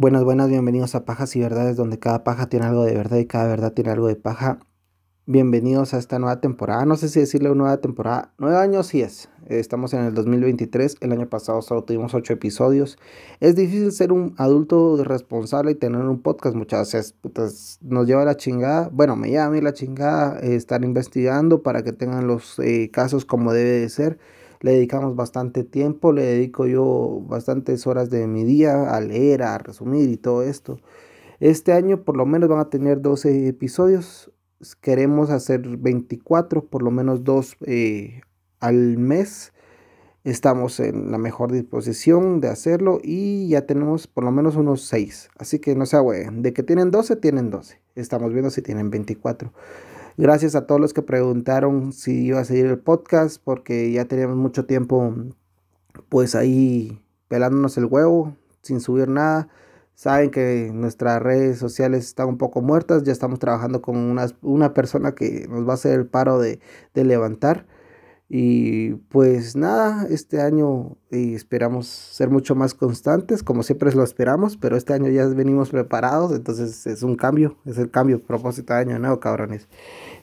Buenas, buenas, bienvenidos a Pajas y Verdades, donde cada paja tiene algo de verdad y cada verdad tiene algo de paja. Bienvenidos a esta nueva temporada, no sé si decirle nueva temporada, nueve años sí es, estamos en el 2023, el año pasado solo tuvimos ocho episodios. Es difícil ser un adulto responsable y tener un podcast muchas veces, nos lleva la chingada, bueno, me lleva a mí la chingada eh, estar investigando para que tengan los eh, casos como debe de ser le dedicamos bastante tiempo, le dedico yo bastantes horas de mi día a leer, a resumir y todo esto. Este año por lo menos van a tener 12 episodios, queremos hacer 24, por lo menos dos eh, al mes. Estamos en la mejor disposición de hacerlo y ya tenemos por lo menos unos 6. Así que no se agüen. De que tienen 12, tienen 12. Estamos viendo si tienen 24. Gracias a todos los que preguntaron si iba a seguir el podcast, porque ya teníamos mucho tiempo pues ahí pelándonos el huevo, sin subir nada. Saben que nuestras redes sociales están un poco muertas, ya estamos trabajando con una, una persona que nos va a hacer el paro de, de levantar. Y pues nada, este año eh, esperamos ser mucho más constantes, como siempre lo esperamos, pero este año ya venimos preparados, entonces es un cambio, es el cambio, propósito de año nuevo, cabrones.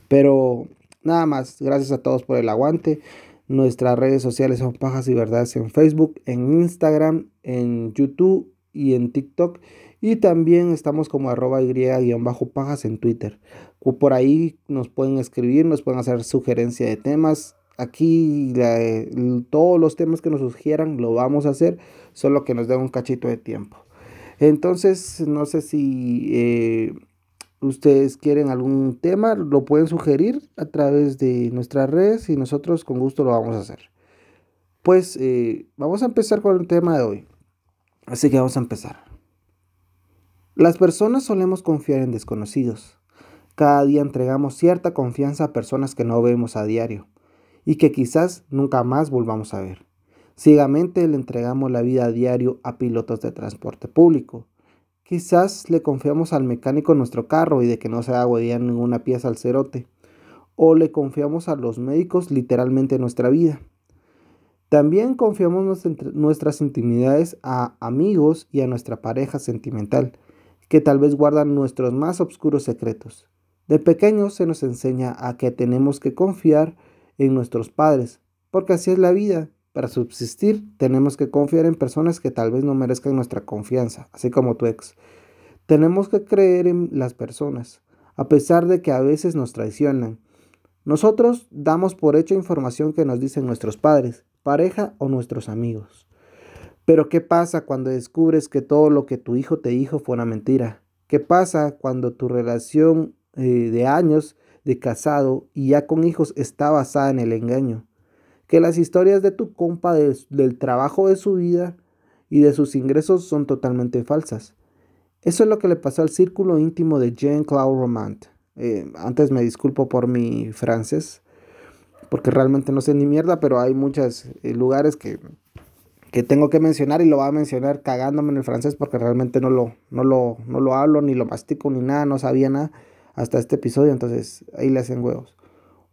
Pero nada más, gracias a todos por el aguante. Nuestras redes sociales son Pajas y Verdades en Facebook, en Instagram, en YouTube y en TikTok. Y también estamos como arroba y-pajas en Twitter. Por ahí nos pueden escribir, nos pueden hacer sugerencia de temas Aquí todos los temas que nos sugieran lo vamos a hacer, solo que nos den un cachito de tiempo. Entonces, no sé si eh, ustedes quieren algún tema, lo pueden sugerir a través de nuestras redes y nosotros con gusto lo vamos a hacer. Pues eh, vamos a empezar con el tema de hoy. Así que vamos a empezar. Las personas solemos confiar en desconocidos. Cada día entregamos cierta confianza a personas que no vemos a diario y que quizás nunca más volvamos a ver. Ciegamente le entregamos la vida a diario a pilotos de transporte público. Quizás le confiamos al mecánico nuestro carro y de que no se haga ninguna pieza al cerote. O le confiamos a los médicos literalmente nuestra vida. También confiamos nuestras intimidades a amigos y a nuestra pareja sentimental, que tal vez guardan nuestros más oscuros secretos. De pequeños se nos enseña a que tenemos que confiar en nuestros padres, porque así es la vida. Para subsistir tenemos que confiar en personas que tal vez no merezcan nuestra confianza, así como tu ex. Tenemos que creer en las personas, a pesar de que a veces nos traicionan. Nosotros damos por hecho información que nos dicen nuestros padres, pareja o nuestros amigos. Pero ¿qué pasa cuando descubres que todo lo que tu hijo te dijo fue una mentira? ¿Qué pasa cuando tu relación eh, de años de casado y ya con hijos está basada en el engaño. Que las historias de tu compa del trabajo de su vida y de sus ingresos son totalmente falsas. Eso es lo que le pasó al círculo íntimo de Jean-Claude Romant. Eh, antes me disculpo por mi francés, porque realmente no sé ni mierda, pero hay muchos eh, lugares que, que, tengo que mencionar y lo voy a mencionar cagándome en el francés porque realmente no lo, no lo, no lo hablo, ni lo mastico, ni nada, no sabía nada hasta este episodio, entonces ahí le hacen huevos.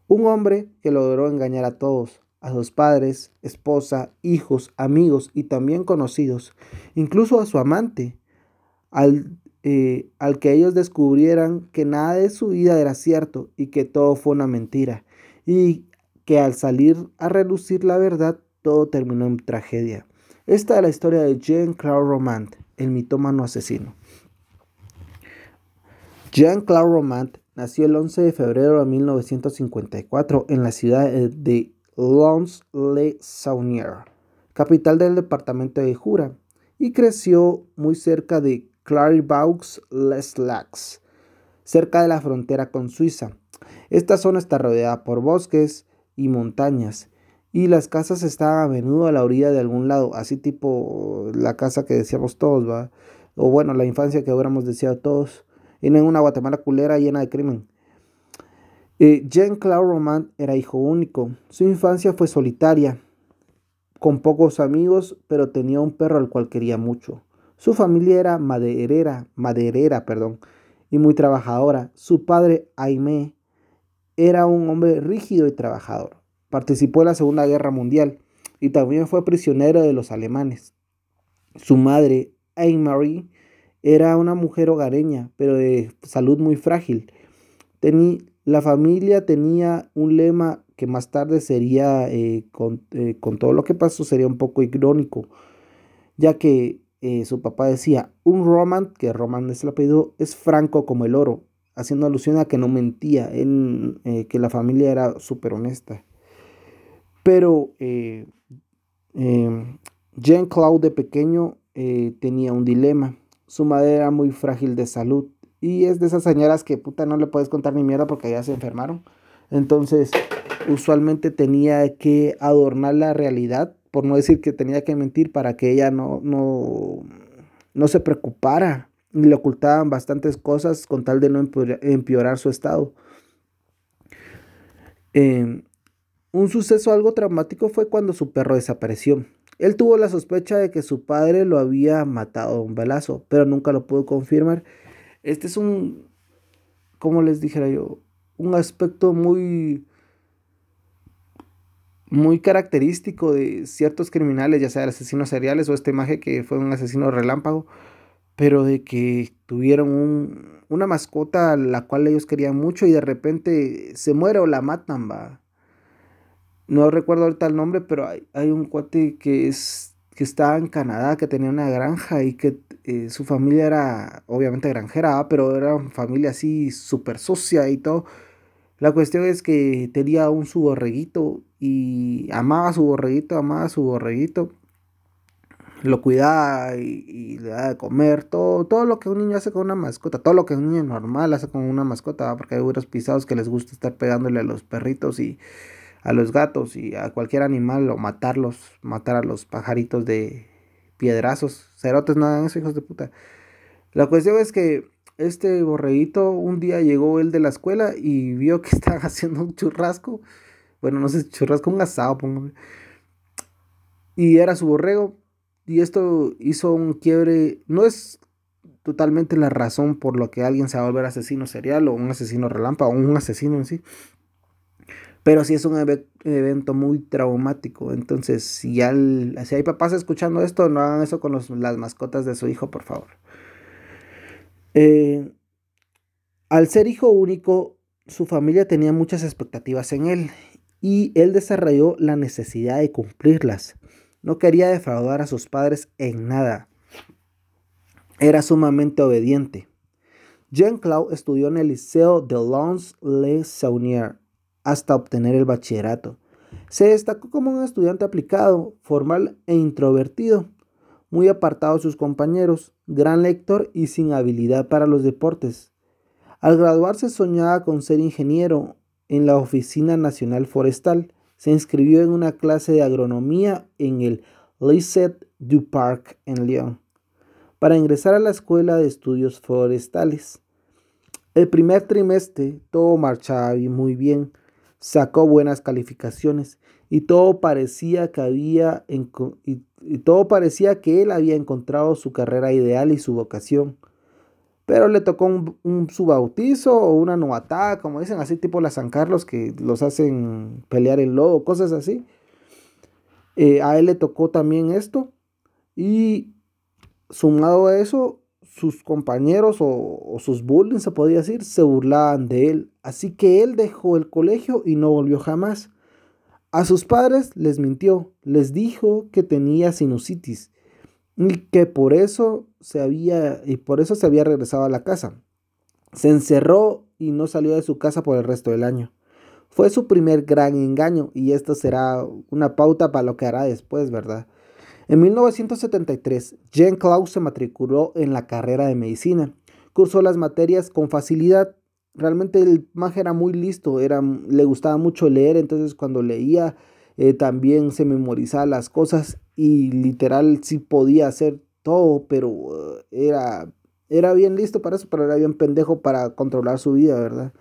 Un hombre que logró engañar a todos, a sus padres, esposa, hijos, amigos y también conocidos, incluso a su amante, al, eh, al que ellos descubrieran que nada de su vida era cierto y que todo fue una mentira, y que al salir a relucir la verdad, todo terminó en tragedia. Esta es la historia de Jean-Claude Romand, el mitómano asesino. Jean-Claude Romand nació el 11 de febrero de 1954 en la ciudad de Lons-le-Saunier, capital del departamento de Jura, y creció muy cerca de Claribaux-les-Lacs, cerca de la frontera con Suiza. Esta zona está rodeada por bosques y montañas, y las casas estaban a menudo a la orilla de algún lado, así tipo la casa que decíamos todos, ¿va? o bueno, la infancia que hubiéramos deseado todos en una Guatemala culera llena de crimen. Eh, Jean-Claude Roman era hijo único. Su infancia fue solitaria, con pocos amigos, pero tenía un perro al cual quería mucho. Su familia era maderera, maderera, perdón, y muy trabajadora. Su padre, Aimé, era un hombre rígido y trabajador. Participó en la Segunda Guerra Mundial y también fue prisionero de los alemanes. Su madre, Anne-Marie, Era una mujer hogareña, pero de salud muy frágil. La familia tenía un lema que más tarde sería, eh, eh, con, todo lo que pasó, sería un poco irónico, ya que eh, su papá decía, un Roman, que Roman es el apellido, es franco como el oro, haciendo alusión a que no mentía, que la familia era súper honesta. Pero Jean Claude de pequeño tenía un dilema. Su madre era muy frágil de salud y es de esas señoras que puta no le puedes contar ni mierda porque ya se enfermaron. Entonces, usualmente tenía que adornar la realidad, por no decir que tenía que mentir para que ella no, no, no se preocupara. Y le ocultaban bastantes cosas con tal de no empeorar su estado. Em, un suceso algo traumático fue cuando su perro desapareció. Él tuvo la sospecha de que su padre lo había matado a un balazo, pero nunca lo pudo confirmar. Este es un, como les dijera yo, un aspecto muy muy característico de ciertos criminales, ya sea asesinos seriales o este imagen que fue un asesino relámpago, pero de que tuvieron una mascota a la cual ellos querían mucho y de repente se muere o la matan, va. No recuerdo ahorita el nombre, pero hay, hay un cuate que es que estaba en Canadá, que tenía una granja y que eh, su familia era obviamente granjera, pero era una familia así súper sucia y todo. La cuestión es que tenía un su borreguito y amaba su borreguito, amaba su borreguito. Lo cuidaba y, le daba de comer, todo, todo lo que un niño hace con una mascota, todo lo que un niño normal hace con una mascota, porque hay unos pisados que les gusta estar pegándole a los perritos y a los gatos y a cualquier animal o matarlos, matar a los pajaritos de piedrazos. Cerotes no hagan eso, hijos de puta. La cuestión es que este borreguito un día llegó él de la escuela y vio que estaban haciendo un churrasco. Bueno, no sé, churrasco, un asado, póngame. Y era su borrego. Y esto hizo un quiebre. No es totalmente la razón por lo que alguien se va a volver asesino serial o un asesino relámpago o un asesino en sí. Pero sí es un evento muy traumático. Entonces, si, si hay papás escuchando esto, no hagan eso con las mascotas de su hijo, por favor. Eh, al ser hijo único, su familia tenía muchas expectativas en él y él desarrolló la necesidad de cumplirlas. No quería defraudar a sus padres en nada. Era sumamente obediente. Jean-Claude estudió en el Liceo de Lons-le-Saunier hasta obtener el bachillerato. Se destacó como un estudiante aplicado, formal e introvertido, muy apartado de sus compañeros, gran lector y sin habilidad para los deportes. Al graduarse soñaba con ser ingeniero en la Oficina Nacional Forestal. Se inscribió en una clase de agronomía en el Lycée du Parc en Lyon para ingresar a la Escuela de Estudios Forestales. El primer trimestre todo marchaba muy bien sacó buenas calificaciones y todo parecía que había y, todo parecía que él había encontrado su carrera ideal y su vocación. Pero le tocó un, su bautizo o una novatada, como dicen así, tipo la San Carlos, que los hacen pelear en lodo, cosas así. Eh, a él le tocó también esto. Y sumado a eso, sus compañeros o, sus bullying, se podía decir, se burlaban de él. Así que él dejó el colegio y no volvió jamás. A sus padres les mintió, les dijo que tenía sinusitis y que por eso se había y por eso se había regresado a la casa. Se encerró y no salió de su casa por el resto del año. Fue su primer gran engaño y esto será una pauta para lo que hará después, ¿verdad? En 1973, Jean Claude se matriculó en la carrera de medicina. Cursó las materias con facilidad. Realmente el mago era muy listo, era, le gustaba mucho leer, entonces cuando leía eh, también se memorizaba las cosas y literal sí podía hacer todo, pero eh, era, era bien listo para eso, pero era bien pendejo para controlar su vida, ¿verdad?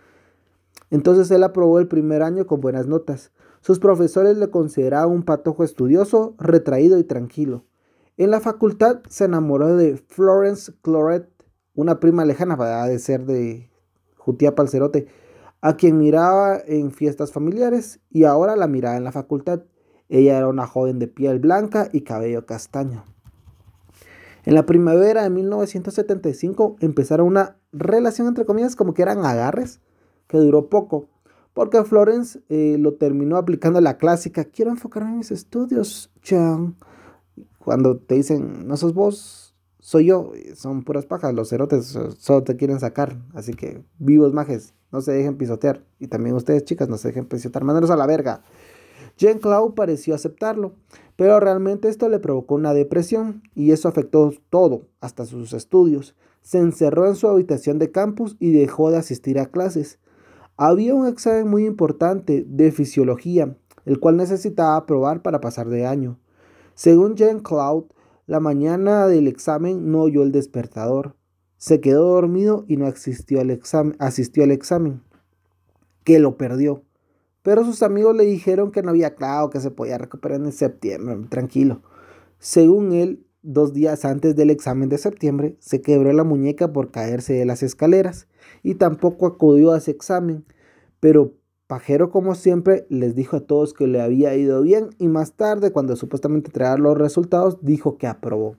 Entonces él aprobó el primer año con buenas notas. Sus profesores le consideraban un patojo estudioso, retraído y tranquilo. En la facultad se enamoró de Florence Cloret, una prima lejana, para de ser de Jutía Palcerote, a quien miraba en fiestas familiares y ahora la miraba en la facultad. Ella era una joven de piel blanca y cabello castaño. En la primavera de 1975 empezaron una relación entre comillas como que eran agarres, que duró poco, porque Florence eh, lo terminó aplicando la clásica, quiero enfocarme en mis estudios, Chan. Cuando te dicen, no sos vos, soy yo, son puras pajas, los cerotes solo te quieren sacar, así que vivos majes, no se dejen pisotear, y también ustedes chicas, no se dejen pisotear, mándanos a la verga. Jean Cloud pareció aceptarlo, pero realmente esto le provocó una depresión y eso afectó todo, hasta sus estudios. Se encerró en su habitación de campus y dejó de asistir a clases. Había un examen muy importante de fisiología, el cual necesitaba aprobar para pasar de año. Según Jean Cloud, la mañana del examen no oyó el despertador. Se quedó dormido y no asistió al examen, asistió al examen que lo perdió. Pero sus amigos le dijeron que no había claro, que se podía recuperar en septiembre, tranquilo. Según él, dos días antes del examen de septiembre, se quebró la muñeca por caerse de las escaleras y tampoco acudió a ese examen. Pero Pajero, como siempre, les dijo a todos que le había ido bien y más tarde, cuando supuestamente traía los resultados, dijo que aprobó.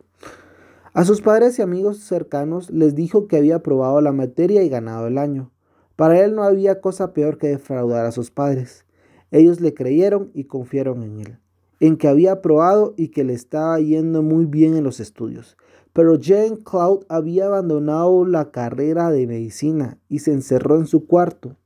A sus padres y amigos cercanos les dijo que había aprobado la materia y ganado el año. Para él no había cosa peor que defraudar a sus padres. Ellos le creyeron y confiaron en él, en que había aprobado y que le estaba yendo muy bien en los estudios. Pero Jane Cloud había abandonado la carrera de medicina y se encerró en su cuarto.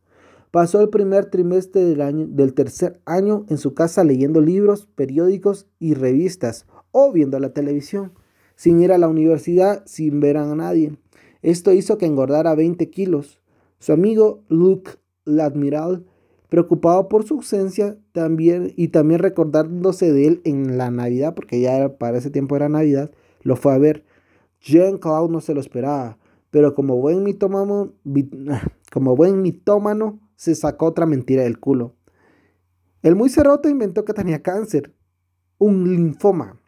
Pasó el primer trimestre del, año, del tercer año en su casa leyendo libros, periódicos y revistas o viendo la televisión, sin ir a la universidad, sin ver a nadie. Esto hizo que engordara 20 kilos. Su amigo Luke Ladmiral, preocupado por su ausencia también y también recordándose de él en la Navidad, porque ya para ese tiempo era Navidad, lo fue a ver. Jean Cloud no se lo esperaba, pero como buen como buen mitómano se sacó otra mentira del culo. El muy cerroto inventó que tenía cáncer, un linfoma,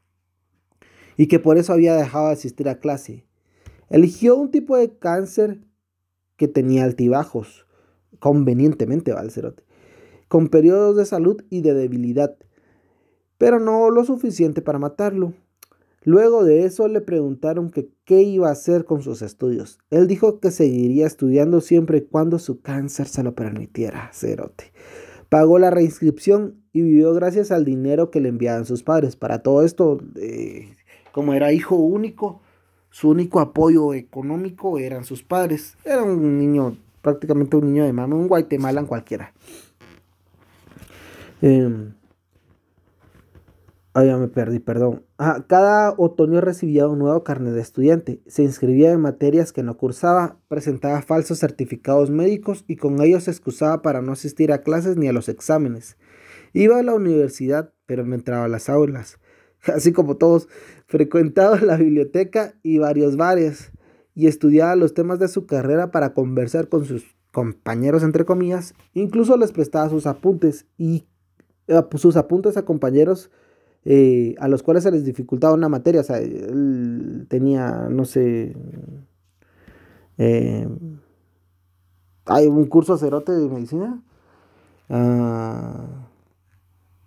y que por eso había dejado de asistir a clase. Eligió un tipo de cáncer que tenía altibajos, convenientemente va con periodos de salud y de debilidad, pero no lo suficiente para matarlo. Luego de eso le preguntaron que qué iba a hacer con sus estudios. Él dijo que seguiría estudiando siempre y cuando su cáncer se lo permitiera, Cerote. Pagó la reinscripción y vivió gracias al dinero que le enviaban sus padres. Para todo esto, eh, como era hijo único, su único apoyo económico eran sus padres. Era un niño, prácticamente un niño de mami, un Guatemala cualquiera. Eh, Ah, ya me perdí, perdón. Ah, cada otoño recibía un nuevo carnet de estudiante. Se inscribía en materias que no cursaba, presentaba falsos certificados médicos y con ellos se excusaba para no asistir a clases ni a los exámenes. Iba a la universidad, pero no entraba a las aulas así como todos, frecuentaba la biblioteca y varios bares y estudiaba los temas de su carrera para conversar con sus compañeros, entre comillas, incluso les prestaba sus apuntes y eh, sus apuntes a compañeros eh, a los cuales se les dificultaba una materia, o sea, él tenía, no sé, eh, hay un curso cerote de medicina. Ah,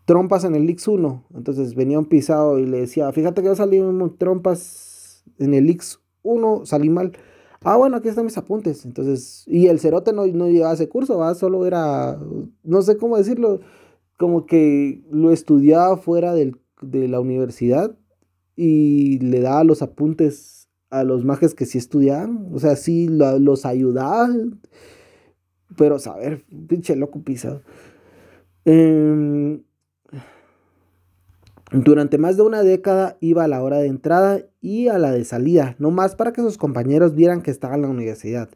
trompas en el X1. Entonces venía un pisado y le decía, fíjate que yo salí trompas en el X1, salí mal. Ah, bueno, aquí están mis apuntes. Entonces, y el cerote no, no llevaba ese curso, ¿va? solo era, no sé cómo decirlo, como que lo estudiaba fuera del, de la universidad y le daba los apuntes a los majes que sí estudiaban. O sea, sí los ayudaba. Pero, saber, pinche loco pisado. Eh, durante más de una década iba a la hora de entrada y a la de salida, no más para que sus compañeros vieran que estaba en la universidad.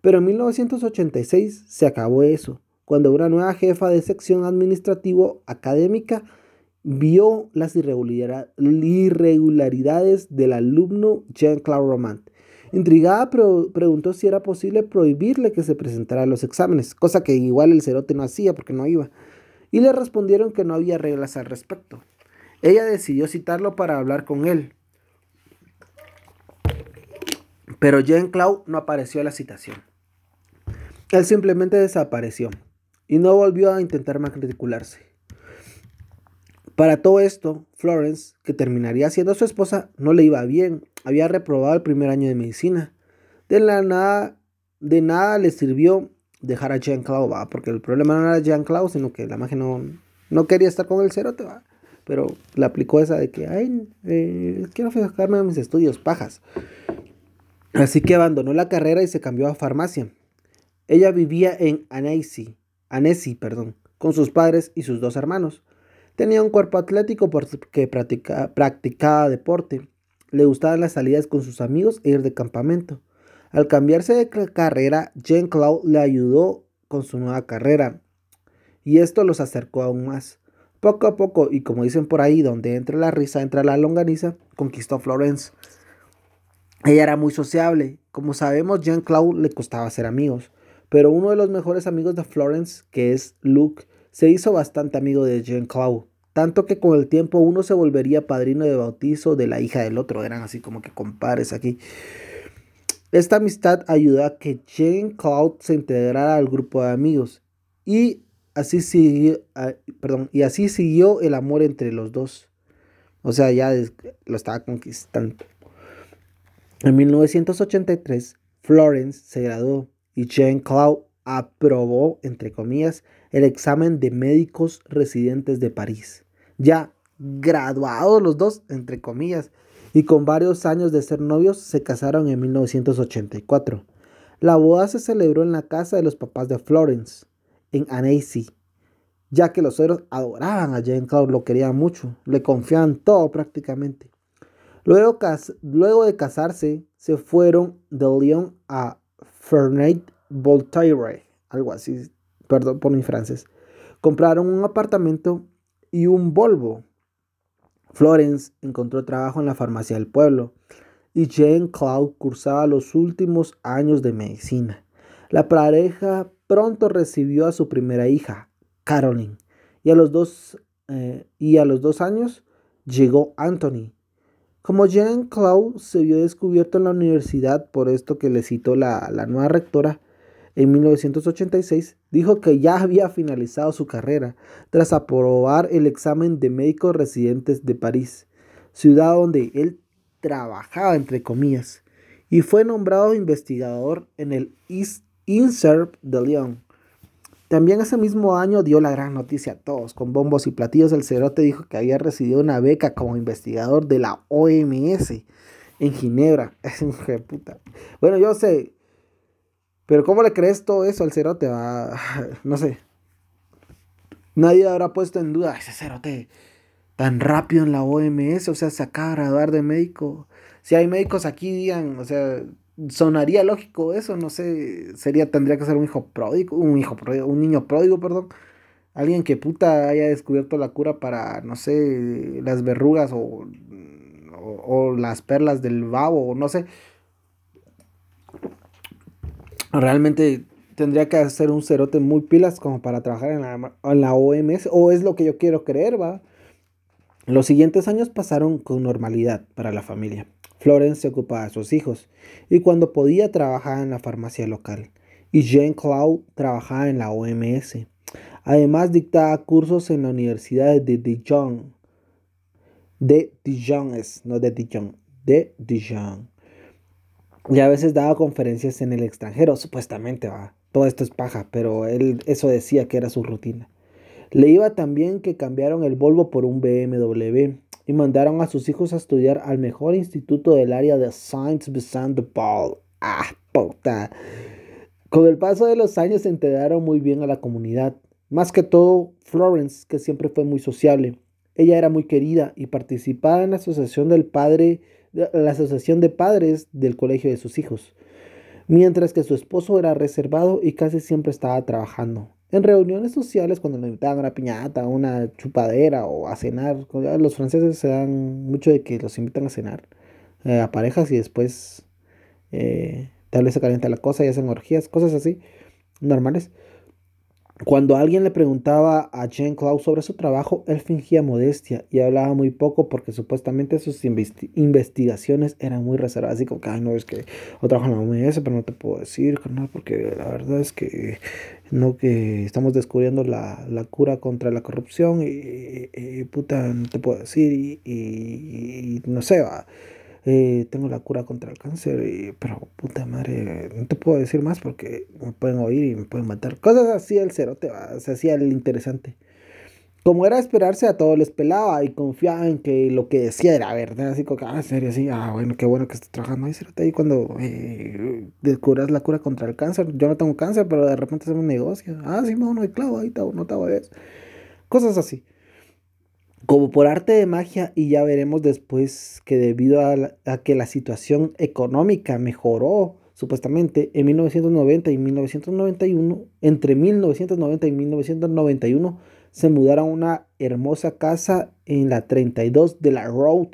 Pero en 1986 se acabó eso, cuando una nueva jefa de sección administrativo académica vio las irregularidades del alumno Jean-Claude Romand. Intrigada preguntó si era posible prohibirle que se presentara a los exámenes, cosa que igual el cerote no hacía porque no iba. Y le respondieron que no había reglas al respecto. Ella decidió citarlo para hablar con él. Pero Jean Claude no apareció a la citación. Él simplemente desapareció y no volvió a intentar matricularse. Para todo esto, Florence, que terminaría siendo su esposa, no le iba bien había reprobado el primer año de medicina. De la nada, de nada le sirvió dejar a Jean-Claude, ¿va? Porque el problema no era Jean-Claude, sino que la magia no, no quería estar con el cerote, ¿va? Pero le aplicó esa de que, ay, eh, quiero fijarme en mis estudios, pajas. Así que abandonó la carrera y se cambió a farmacia. Ella vivía en Annecy, Annecy, perdón, con sus padres y sus dos hermanos. Tenía un cuerpo atlético porque practicaba deporte. Le gustaban las salidas con sus amigos e ir de campamento. Al cambiarse de carrera, Jean Claude le ayudó con su nueva carrera y esto los acercó aún más. Poco a poco, y como dicen por ahí, donde entra la risa, entra la longaniza, conquistó Florence. Ella era muy sociable. Como sabemos, Jean Claude le costaba ser amigos. Pero uno de los mejores amigos de Florence, que es Luke, se hizo bastante amigo de Jean Claude, tanto que con el tiempo uno se volvería padrino de bautizo de la hija del otro, eran así como que compares aquí. Esta amistad ayudó a que Jean Claude se integrara al grupo de amigos y así siguió, perdón, y así siguió el amor entre los dos. O sea, ya lo estaba conquistando. En 1983, Florence se graduó y Jean Claude aprobó, entre comillas, el examen de médicos residentes de París. Ya graduados los dos, entre comillas, y con varios años de ser novios, se casaron en 1984. La boda se celebró en la casa de los papás de Florence, en Annecy, ya que los suegros adoraban a Jean Claude, lo querían mucho, le confiaban todo prácticamente. Luego, luego de casarse, se fueron de Lyon a Ferney Voltaire, algo así, perdón por mi francés. Compraron un apartamento y un Volvo. Florence encontró trabajo en la farmacia del pueblo y Jean Claude cursaba los últimos años de medicina. La pareja pronto recibió a su primera hija, Caroline, y a los dos, eh, y a los dos años llegó Anthony. Como Jean Claude se vio descubierto en la universidad por esto que le citó la, la nueva rectora, en 1986, dijo que ya había finalizado su carrera tras aprobar el examen de médicos residentes de París, ciudad donde él trabajaba entre comillas, y fue nombrado investigador en el INSERP de Lyon. También ese mismo año dio la gran noticia a todos, con bombos y platillos el cerote dijo que había recibido una beca como investigador de la OMS en Ginebra. Es un puta. Bueno, yo sé, pero ¿cómo le crees todo eso al cerote? Va? No sé. Nadie habrá puesto en duda ese cerote tan rápido en la OMS, o sea, se acaba de graduar de médico. Si hay médicos aquí, digan, o sea, sonaría lógico eso, no sé, sería, tendría que ser un hijo pródigo, un hijo pródigo, un niño pródigo, perdón. Alguien que puta haya descubierto la cura para, no sé, las verrugas o, o, las perlas del babo, o no sé realmente tendría que hacer un cerote muy pilas como para trabajar en la, OMS, o es lo que yo quiero creer, va. Los siguientes años pasaron con normalidad para la familia. Florence se ocupaba de sus hijos y cuando podía trabajaba en la farmacia local y Jean Claude trabajaba en la OMS. Además dictaba cursos en la Universidad de Dijon. De Dijon es, no de Dijon, de Dijon. Y a veces daba conferencias en el extranjero, supuestamente, va. Todo esto es paja, pero él eso decía que era su rutina. Le iba también que cambiaron el Volvo por un BMW y mandaron a sus hijos a estudiar al mejor instituto del área de Saint Vincent de Paul. ¡Ah, puta! Con el paso de los años se integraron muy bien a la comunidad. Más que todo, Florence, que siempre fue muy sociable. Ella era muy querida y participaba en la asociación del padre la asociación de padres del colegio de sus hijos, mientras que su esposo era reservado y casi siempre estaba trabajando. En reuniones sociales, cuando le invitaban a una piñata, una chupadera o a cenar, los franceses se dan mucho de que los invitan a cenar eh, a parejas y después eh, tal vez se calienta la cosa y hacen orgías, cosas así, normales. Cuando alguien le preguntaba a Jean Claude sobre su trabajo, él fingía modestia y hablaba muy poco porque supuestamente sus investigaciones eran muy reservadas. Así como que, ay, no, es que yo trabajo en la OMS, pero no te puedo decir, carnal, porque la verdad es que no que estamos descubriendo la, cura contra la corrupción y, puta, no te puedo decir y, no sé, va. Eh, tengo la cura contra el cáncer, pero puta madre, no te puedo decir más porque me pueden oír y me pueden matar. Cosas así, el cerote se hacía el interesante. Como era esperarse, a todos les pelaba y confiaba en que lo que decía era verdad. Así como, ah, serio, así, ah, bueno, qué bueno que estás trabajando ahí, cerote. Ahí cuando eh, descubras la cura contra el cáncer, yo no tengo cáncer, pero de repente hacemos un negocio. Ah, sí, no, no hay clavo, ahí no te voy Cosas así como por arte de magia y ya veremos después que debido a, que la situación económica mejoró supuestamente en 1990 y 1991, entre 1990 y 1991 se mudaron a una hermosa casa en la 32 de la Road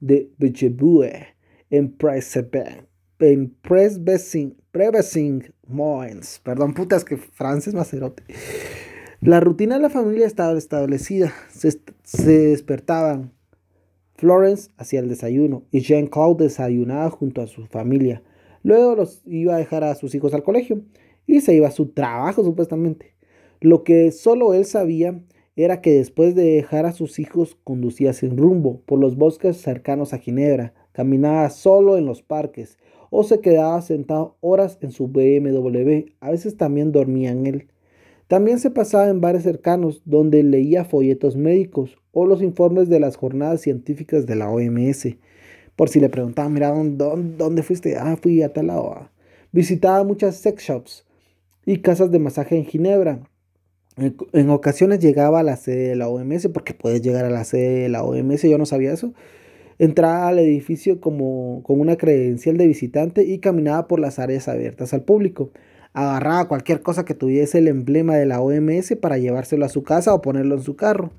de Bechebue en Presbessing, en Presbessing, Moins. Perdón, putas que francés macerote. La rutina de la familia estaba establecida. Se, despertaban. Florence hacía el desayuno y Jean-Claude desayunaba junto a su familia. Luego los iba a dejar a sus hijos al colegio y se iba a su trabajo supuestamente. Lo que solo él sabía era que después de dejar a sus hijos conducía sin rumbo por los bosques cercanos a Ginebra, caminaba solo en los parques o se quedaba sentado horas en su BMW. A veces también dormía en él. También se pasaba en bares cercanos donde leía folletos médicos o los informes de las jornadas científicas de la OMS. Por si le preguntaban, mira, ¿dónde, dónde fuiste? Ah, fui a tal lado. Ah". Visitaba muchas sex shops y casas de masaje en Ginebra. En, ocasiones llegaba a la sede de la OMS, porque puedes llegar a la sede de la OMS, yo no sabía eso. Entraba al edificio como, con una credencial de visitante y caminaba por las áreas abiertas al público agarraba cualquier cosa que tuviese el emblema de la OMS para llevárselo a su casa o ponerlo en su carro,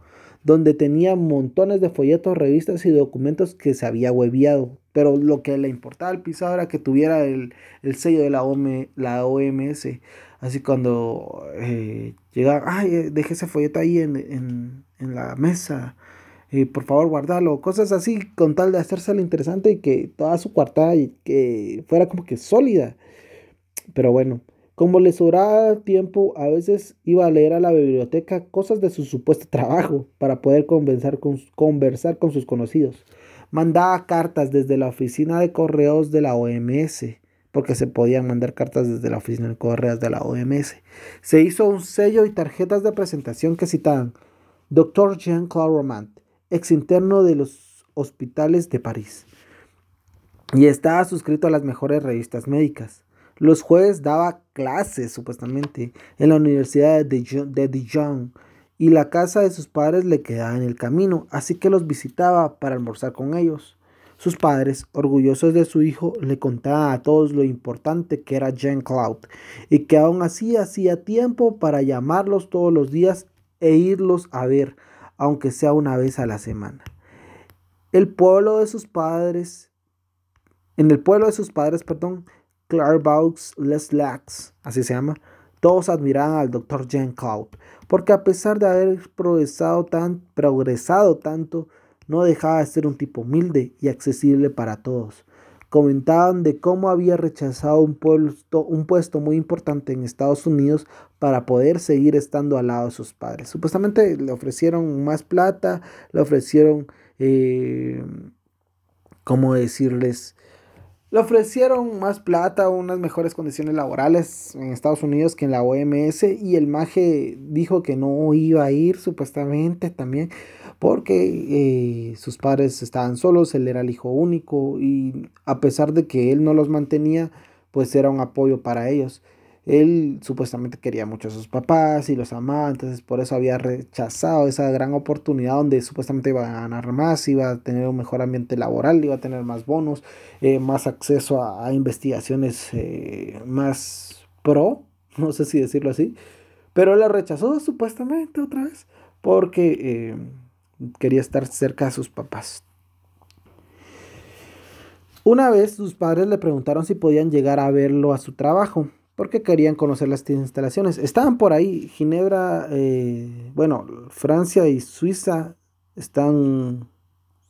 donde tenía montones de folletos, revistas y documentos que se había hueviado. Pero lo que le importaba al pisado era que tuviera el, sello de la, la OMS. Así cuando eh, llegaba, ay, eh, dejé ese folleto ahí en, la mesa. y por favor guardarlo, cosas así con tal de hacerse lo interesante y que toda su cuartada y que fuera como que sólida. Pero bueno, como le sobraba tiempo, a veces iba a leer a la biblioteca cosas de su supuesto trabajo para poder conversar con, sus conocidos. Mandaba cartas desde la oficina de correos de la OMS, porque se podían mandar cartas desde la oficina de correos de la OMS. Se hizo un sello y tarjetas de presentación que citaban Dr. Jean-Claude Romand, ex interno de los hospitales de París. Y estaba suscrito a las mejores revistas médicas. Los jueves daba clases, supuestamente, en la Universidad de Dijon y la casa de sus padres le quedaba en el camino, así que los visitaba para almorzar con ellos. Sus padres, orgullosos de su hijo, le contaban a todos lo importante que era Jean Claude y que aún así hacía tiempo para llamarlos todos los días e irlos a ver, aunque sea una vez a la semana. El pueblo de sus padres, en el pueblo de sus padres, perdón, Clairvaux Les Lacs, así se llama, todos admiraban al Dr. Jean Claude, porque a pesar de haber progresado, tan, progresado tanto, no dejaba de ser un tipo humilde y accesible para todos. Comentaban de cómo había rechazado un puesto, un puesto muy importante en Estados Unidos para poder seguir estando al lado de sus padres. Supuestamente le ofrecieron más plata, le ofrecieron, eh, ¿cómo decirles? Le ofrecieron más plata, unas mejores condiciones laborales en Estados Unidos que en la OMS y el maje dijo que no iba a ir supuestamente también porque eh, sus padres estaban solos, él era el hijo único y a pesar de que él no los mantenía, pues era un apoyo para ellos. Él supuestamente quería mucho a sus papás y los amaba, entonces por eso había rechazado esa gran oportunidad donde supuestamente iba a ganar más, iba a tener un mejor ambiente laboral, iba a tener más bonos, eh, más acceso a, investigaciones eh, más pro, no sé si decirlo así, pero la rechazó supuestamente otra vez porque eh, quería estar cerca de sus papás. Una vez sus padres le preguntaron si podían llegar a verlo a su trabajo porque querían conocer las instalaciones. Estaban por ahí, Ginebra, eh, bueno, Francia y Suiza están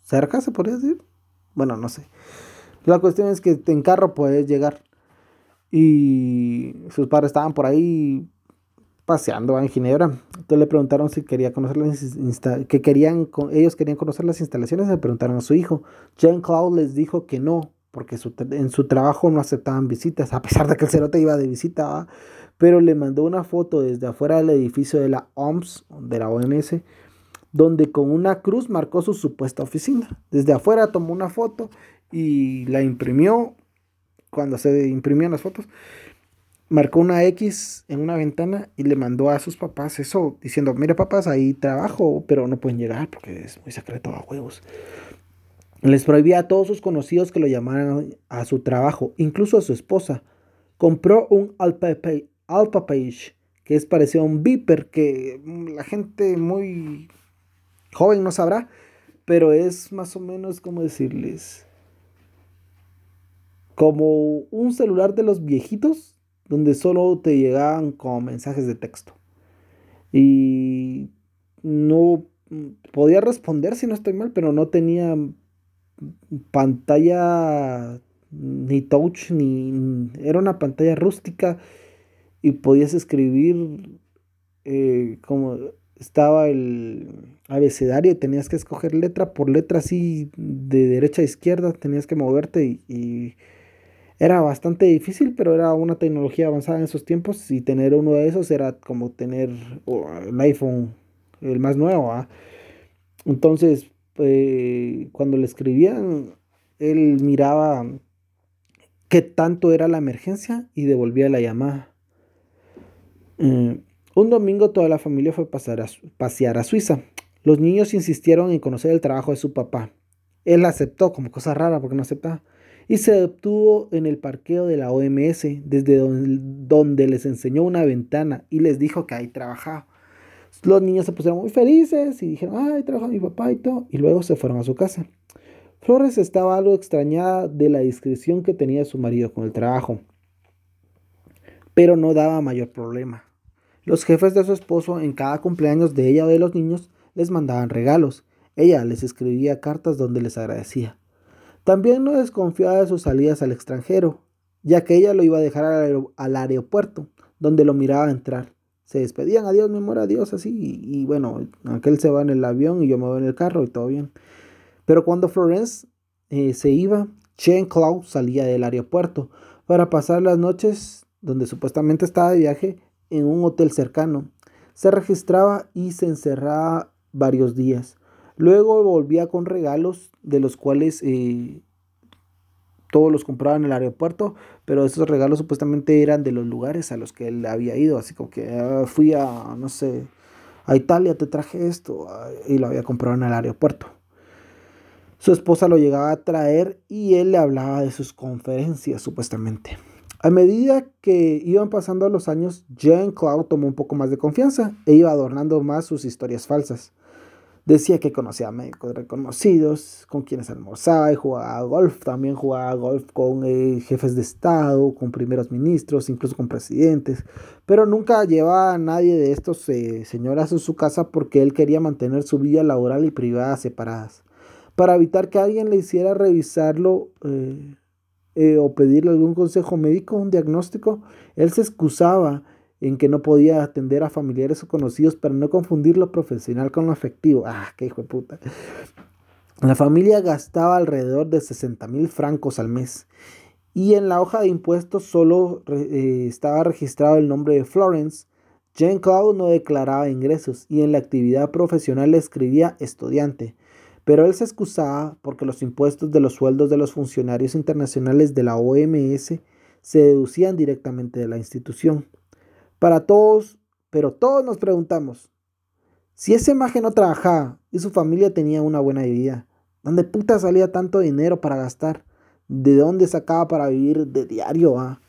cerca, se podría decir. Bueno, no sé. La cuestión es que en carro puedes llegar. Y sus padres estaban por ahí paseando en Ginebra. Entonces le preguntaron si quería conocer las que querían, ellos querían conocer las instalaciones. Le preguntaron a su hijo. Jean-Claude les dijo que no, porque en su trabajo no aceptaban visitas, a pesar de que el cerote iba de visita. Pero le mandó una foto desde afuera del edificio de la OMS, de la OMS, donde con una cruz marcó su supuesta oficina. Desde afuera tomó una foto y la imprimió. Cuando se imprimían las fotos, marcó una X en una ventana y le mandó a sus papás eso, diciendo, mire papás, ahí trabajo, pero no pueden llegar porque es muy secreto a huevos. Les prohibía a todos sus conocidos que lo llamaran a su trabajo, incluso a su esposa. Compró un Alpa, Page, que es parecido a un Viper, que la gente muy joven no sabrá, pero es más o menos como decirles, como un celular de los viejitos, donde solo te llegaban como mensajes de texto. Y no podía responder si no estoy mal, pero no tenía pantalla ni touch, ni era una pantalla rústica y podías escribir eh, como estaba el abecedario tenías que escoger letra por letra así de derecha a izquierda, tenías que moverte y era bastante difícil, pero era una tecnología avanzada en esos tiempos y tener uno de esos era como tener el iPhone, el más nuevo. ¿ah? Entonces, eh, cuando le escribían, él miraba qué tanto era la emergencia y devolvía la llamada. Eh, un domingo toda la familia fue a pasear a Suiza. Los niños insistieron en conocer el trabajo de su papá. Él aceptó como cosa rara porque no aceptaba y se obtuvo en el parqueo de la OMS, desde donde, les enseñó una ventana y les dijo que ahí trabajaba. Los niños se pusieron muy felices y dijeron, ay, trabaja mi papá y todo, y luego se fueron a su casa. Flores estaba algo extrañada de la discreción que tenía su marido con el trabajo, pero no daba mayor problema. Los jefes de su esposo en cada cumpleaños de ella o de los niños les mandaban regalos. Ella les escribía cartas donde les agradecía. También no desconfiaba de sus salidas al extranjero, ya que ella lo iba a dejar al, aeropuerto, donde lo miraba entrar. Se despedían, adiós, mi amor, adiós, así, y, bueno, aquel se va en el avión y yo me voy en el carro y todo bien. Pero cuando Florence eh, se iba, Chen Cloud salía del aeropuerto para pasar las noches donde supuestamente estaba de viaje en un hotel cercano. Se registraba y se encerraba varios días. Luego volvía con regalos de los cuales eh, todos los compraban en el aeropuerto, pero esos regalos supuestamente eran de los lugares a los que él había ido, así como que ah, fui a, no sé, a Italia, te traje esto, y lo había comprado en el aeropuerto. Su esposa lo llegaba a traer y él le hablaba de sus conferencias, supuestamente. A medida que iban pasando los años, Jean Cloud tomó un poco más de confianza e iba adornando más sus historias falsas. Decía que conocía a médicos reconocidos, con quienes almorzaba y jugaba golf. También jugaba golf con eh, jefes de Estado, con primeros ministros, incluso con presidentes. Pero nunca llevaba a nadie de estos eh, señoras a su casa porque él quería mantener su vida laboral y privada separadas. Para evitar que alguien le hiciera revisarlo eh, o pedirle algún consejo médico, un diagnóstico, él se excusaba en que no podía atender a familiares o conocidos para no confundir lo profesional con lo afectivo. Ah, qué hijo de puta. La familia gastaba alrededor de 60 mil francos al mes y en la hoja de impuestos solo eh, estaba registrado el nombre de Florence. Jean Claude no declaraba ingresos y en la actividad profesional escribía estudiante, pero él se excusaba porque los impuestos de los sueldos de los funcionarios internacionales de la OMS se deducían directamente de la institución. Para todos, pero todos nos preguntamos, si ese maje no trabajaba y su familia tenía una buena vida, ¿dónde puta salía tanto dinero para gastar? ¿De dónde sacaba para vivir de diario? Ah?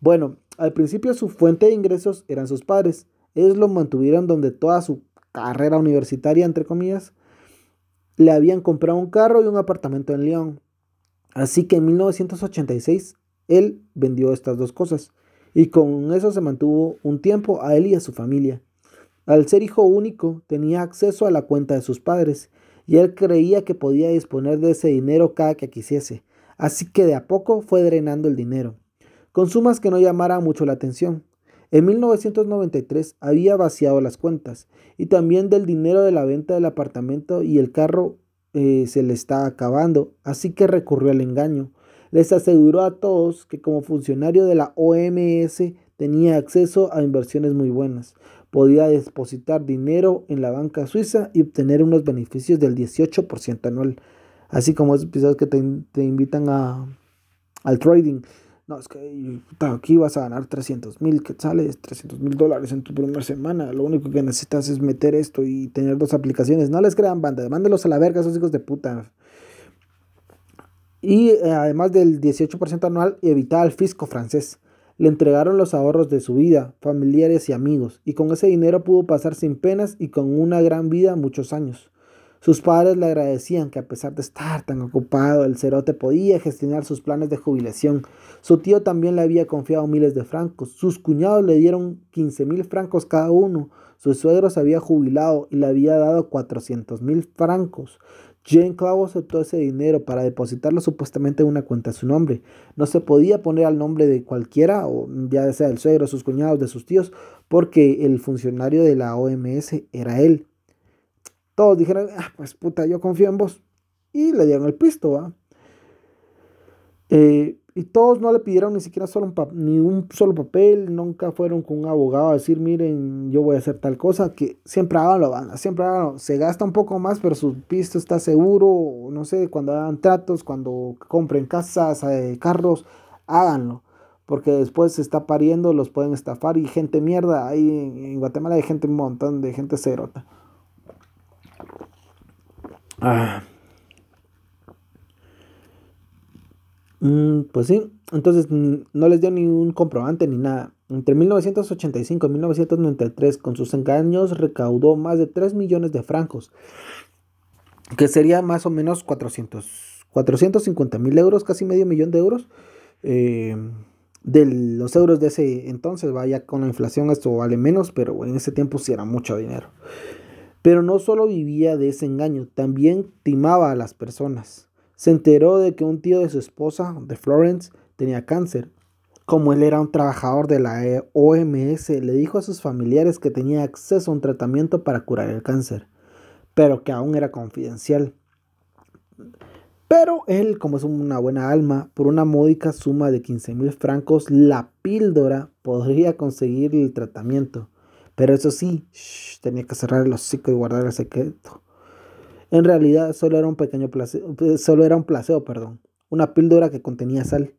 Bueno, al principio su fuente de ingresos eran sus padres. Ellos lo mantuvieron donde toda su carrera universitaria, entre comillas, le habían comprado un carro y un apartamento en León. Así que en 1986 él vendió estas dos cosas y con eso se mantuvo un tiempo a él y a su familia. Al ser hijo único, tenía acceso a la cuenta de sus padres, y él creía que podía disponer de ese dinero cada que quisiese, así que de a poco fue drenando el dinero, con sumas que no llamaran mucho la atención. En 1993 había vaciado las cuentas y también del dinero de la venta del apartamento y el carro eh, se le estaba acabando, así que recurrió al engaño. Les aseguró a todos que como funcionario de la OMS tenía acceso a inversiones muy buenas. Podía depositar dinero en la banca suiza y obtener unos beneficios del 18% anual. Así como esos episodios que te, te invitan a, al trading. No, es que aquí vas a ganar 300 mil quetzales, 300 mil dólares en tu primera semana. Lo único que necesitas es meter esto y tener dos aplicaciones. No les crean banda, mándelos a la verga esos hijos de puta. Y eh, además del 18% anual, evitaba el fisco francés. Le entregaron los ahorros de su vida, familiares y amigos, y con ese dinero pudo pasar sin penas y con una gran vida muchos años. Sus padres le agradecían que a pesar de estar tan ocupado, el cerote podía gestionar sus planes de jubilación. Su tío también le había confiado miles de francos. Sus cuñados le dieron 15 mil francos cada uno. Su suegro se había jubilado y le había dado 400 mil francos. Jane Claw aceptó ese dinero para depositarlo supuestamente en una cuenta a su nombre. No se podía poner al nombre de cualquiera, o ya sea el suegro, sus cuñados, de sus tíos, porque el funcionario de la OMS era él. Todos dijeron, ah, pues puta, yo confío en vos. Y le dieron el pisto. Eh, y todos no le pidieron ni siquiera solo un ni un solo papel, nunca fueron con un abogado a decir, miren, yo voy a hacer tal cosa, que siempre háganlo, van, siempre háganlo. Se gasta un poco más, pero su pisto está seguro, no sé, cuando hagan tratos, cuando compren casas, eh, carros, háganlo. Porque después se está pariendo, los pueden estafar y gente mierda. Ahí en, Guatemala hay gente, un montón de gente cerota. Ah. Mm, pues sí, entonces no les dio ni un comprobante ni nada. Entre 1985 y 1993, con sus engaños, recaudó más de 3 millones de francos, que sería más o menos 400, 450 mil euros, casi medio millón de euros. Eh, de los euros de ese entonces, vaya con la inflación esto vale menos, pero en ese tiempo sí era mucho dinero. Pero no solo vivía de ese engaño, también timaba a las personas. Se enteró de que un tío de su esposa, de Florence, tenía cáncer. Como él era un trabajador de la OMS, le dijo a sus familiares que tenía acceso a un tratamiento para curar el cáncer, pero que aún era confidencial. Pero él, como es una buena alma, por una módica suma de 15 mil francos, la píldora podría conseguir el tratamiento. Pero eso sí, tenía que cerrar el hocico y guardar el secreto. En realidad solo era un pequeño placebo, solo era un placebo, perdón, una píldora que contenía sal.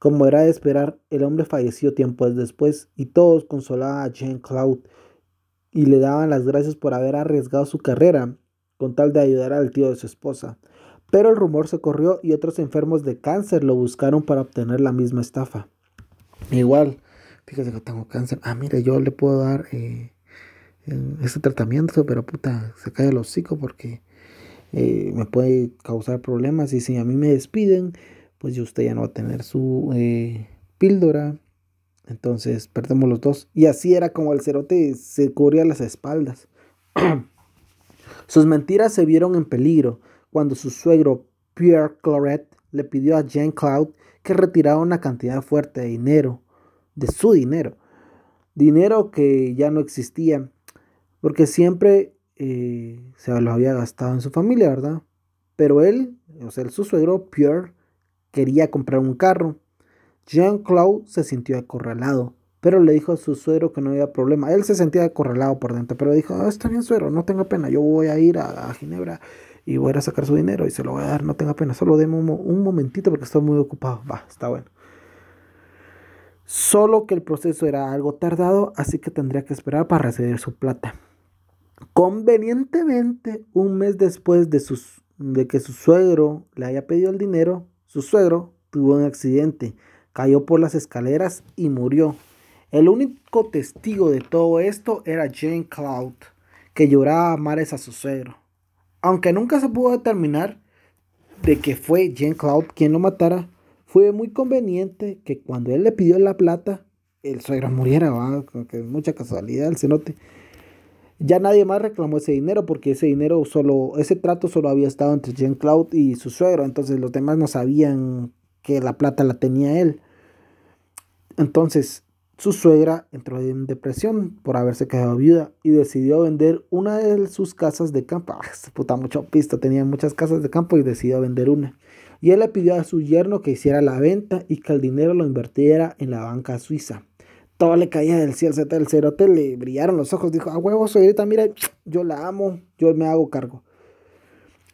Como era de esperar, el hombre falleció tiempo después y todos consolaban a Jane Cloud y le daban las gracias por haber arriesgado su carrera con tal de ayudar al tío de su esposa. Pero el rumor se corrió y otros enfermos de cáncer lo buscaron para obtener la misma estafa. Igual, fíjate que tengo cáncer. Ah, mire, yo le puedo dar eh, este tratamiento, pero puta, se cae el hocico porque eh, me puede causar problemas y si a mí me despiden, pues usted ya no va a tener su eh, píldora. Entonces perdemos los dos. Y así era como el cerote se cubría las espaldas. Sus mentiras se vieron en peligro cuando su suegro Pierre Claret le pidió a Jean Cloud que retirara una cantidad fuerte de dinero, de su dinero, dinero que ya no existía, porque siempre eh, se lo había gastado en su familia, ¿verdad? Pero él, o sea, su suegro, Pierre, quería comprar un carro. Jean-Claude se sintió acorralado, pero le dijo a su suegro que no había problema. Él se sentía acorralado por dentro, pero dijo, ah, está bien, suegro, no tenga pena, yo voy a ir a, Ginebra y voy a sacar su dinero y se lo voy a dar, no tenga pena, solo deme un, un momentito porque estoy muy ocupado. Va, está bueno. Solo que el proceso era algo tardado, así que tendría que esperar para recibir su plata. Convenientemente, un mes después de, que su suegro le haya pedido el dinero, su suegro tuvo un accidente, cayó por las escaleras y murió. El único testigo de todo esto era Jane Cloud, que lloraba a mares a su suegro. Aunque nunca se pudo determinar de que fue Jane Cloud quien lo matara, fue muy conveniente que cuando él le pidió la plata, el suegro muriera, que mucha casualidad el cenote. Ya nadie más reclamó ese dinero porque ese dinero solo, ese trato solo había estado entre Jean Claude y su suegro, entonces los demás no sabían que la plata la tenía él. Entonces, Su suegra entró en depresión por haberse quedado viuda y decidió vender una de sus casas de campo. Ah, puta, mucho pista, tenía muchas casas de campo y decidió vender una. Y él le pidió a su yerno que hiciera la venta y que el dinero lo invirtiera en la banca suiza. Le caía del cielo, el cerote le brillaron los ojos, dijo, a huevo, suegrita, mira, yo la amo, yo me hago cargo.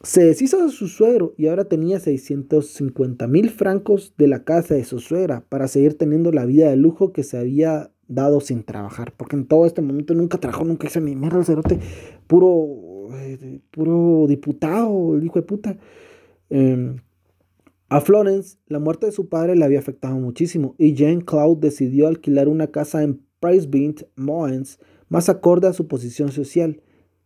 Se deshizo de su suegro y ahora tenía 650 mil francos de la casa de su suegra para seguir teniendo la vida de lujo que se había dado sin trabajar. Porque en todo este momento nunca trabajó, nunca hizo ni mierda el cerote. Puro, eh, puro diputado, el hijo de puta. Em, a Florence, la muerte de su padre le había afectado muchísimo y Jean Claude decidió alquilar una casa en Price Moens, más acorde a su posición social,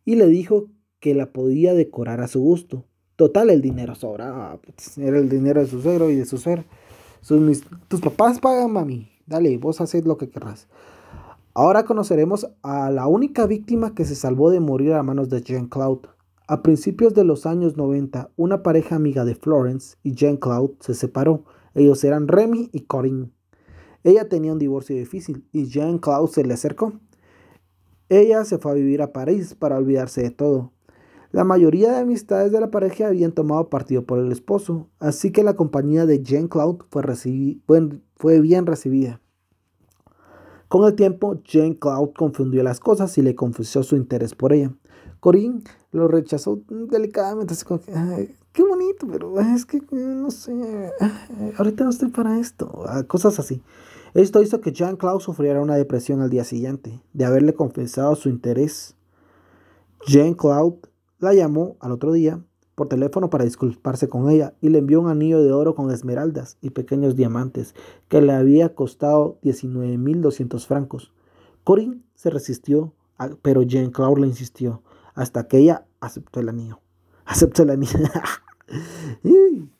y le dijo que la podía decorar a su gusto. Total, el dinero sobraba. Pues, era el dinero de su suegro y de su suegro. tus papás pagan, mami. Dale, vos haces lo que querrás. Ahora conoceremos a la única víctima que se salvó de morir a manos de Jean Claude. A principios de los años 90, una pareja amiga de Florence y Jean Claude se separó. Ellos eran Remy y Corinne. Ella tenía un divorcio difícil y Jean Claude se le acercó. Ella se fue a vivir a París para olvidarse de todo. La mayoría de amistades de la pareja habían tomado partido por el esposo, así que la compañía de Jean Claude fue, bien recibida. Con el tiempo, Jean Claude confundió las cosas y le confesó su interés por ella. Corinne lo rechazó delicadamente, así como que, qué bonito, pero es que no sé, ahorita no estoy para esto, ah, cosas así. Esto hizo que Jean Claude sufriera una depresión al día siguiente de haberle confesado su interés. Jean Claude la llamó al otro día por teléfono para disculparse con ella y le envió un anillo de oro con esmeraldas y pequeños diamantes que le había costado 19.200 francos. Corinne se resistió, pero Jean Claude le insistió hasta que ella aceptó el anillo. Aceptó el anillo.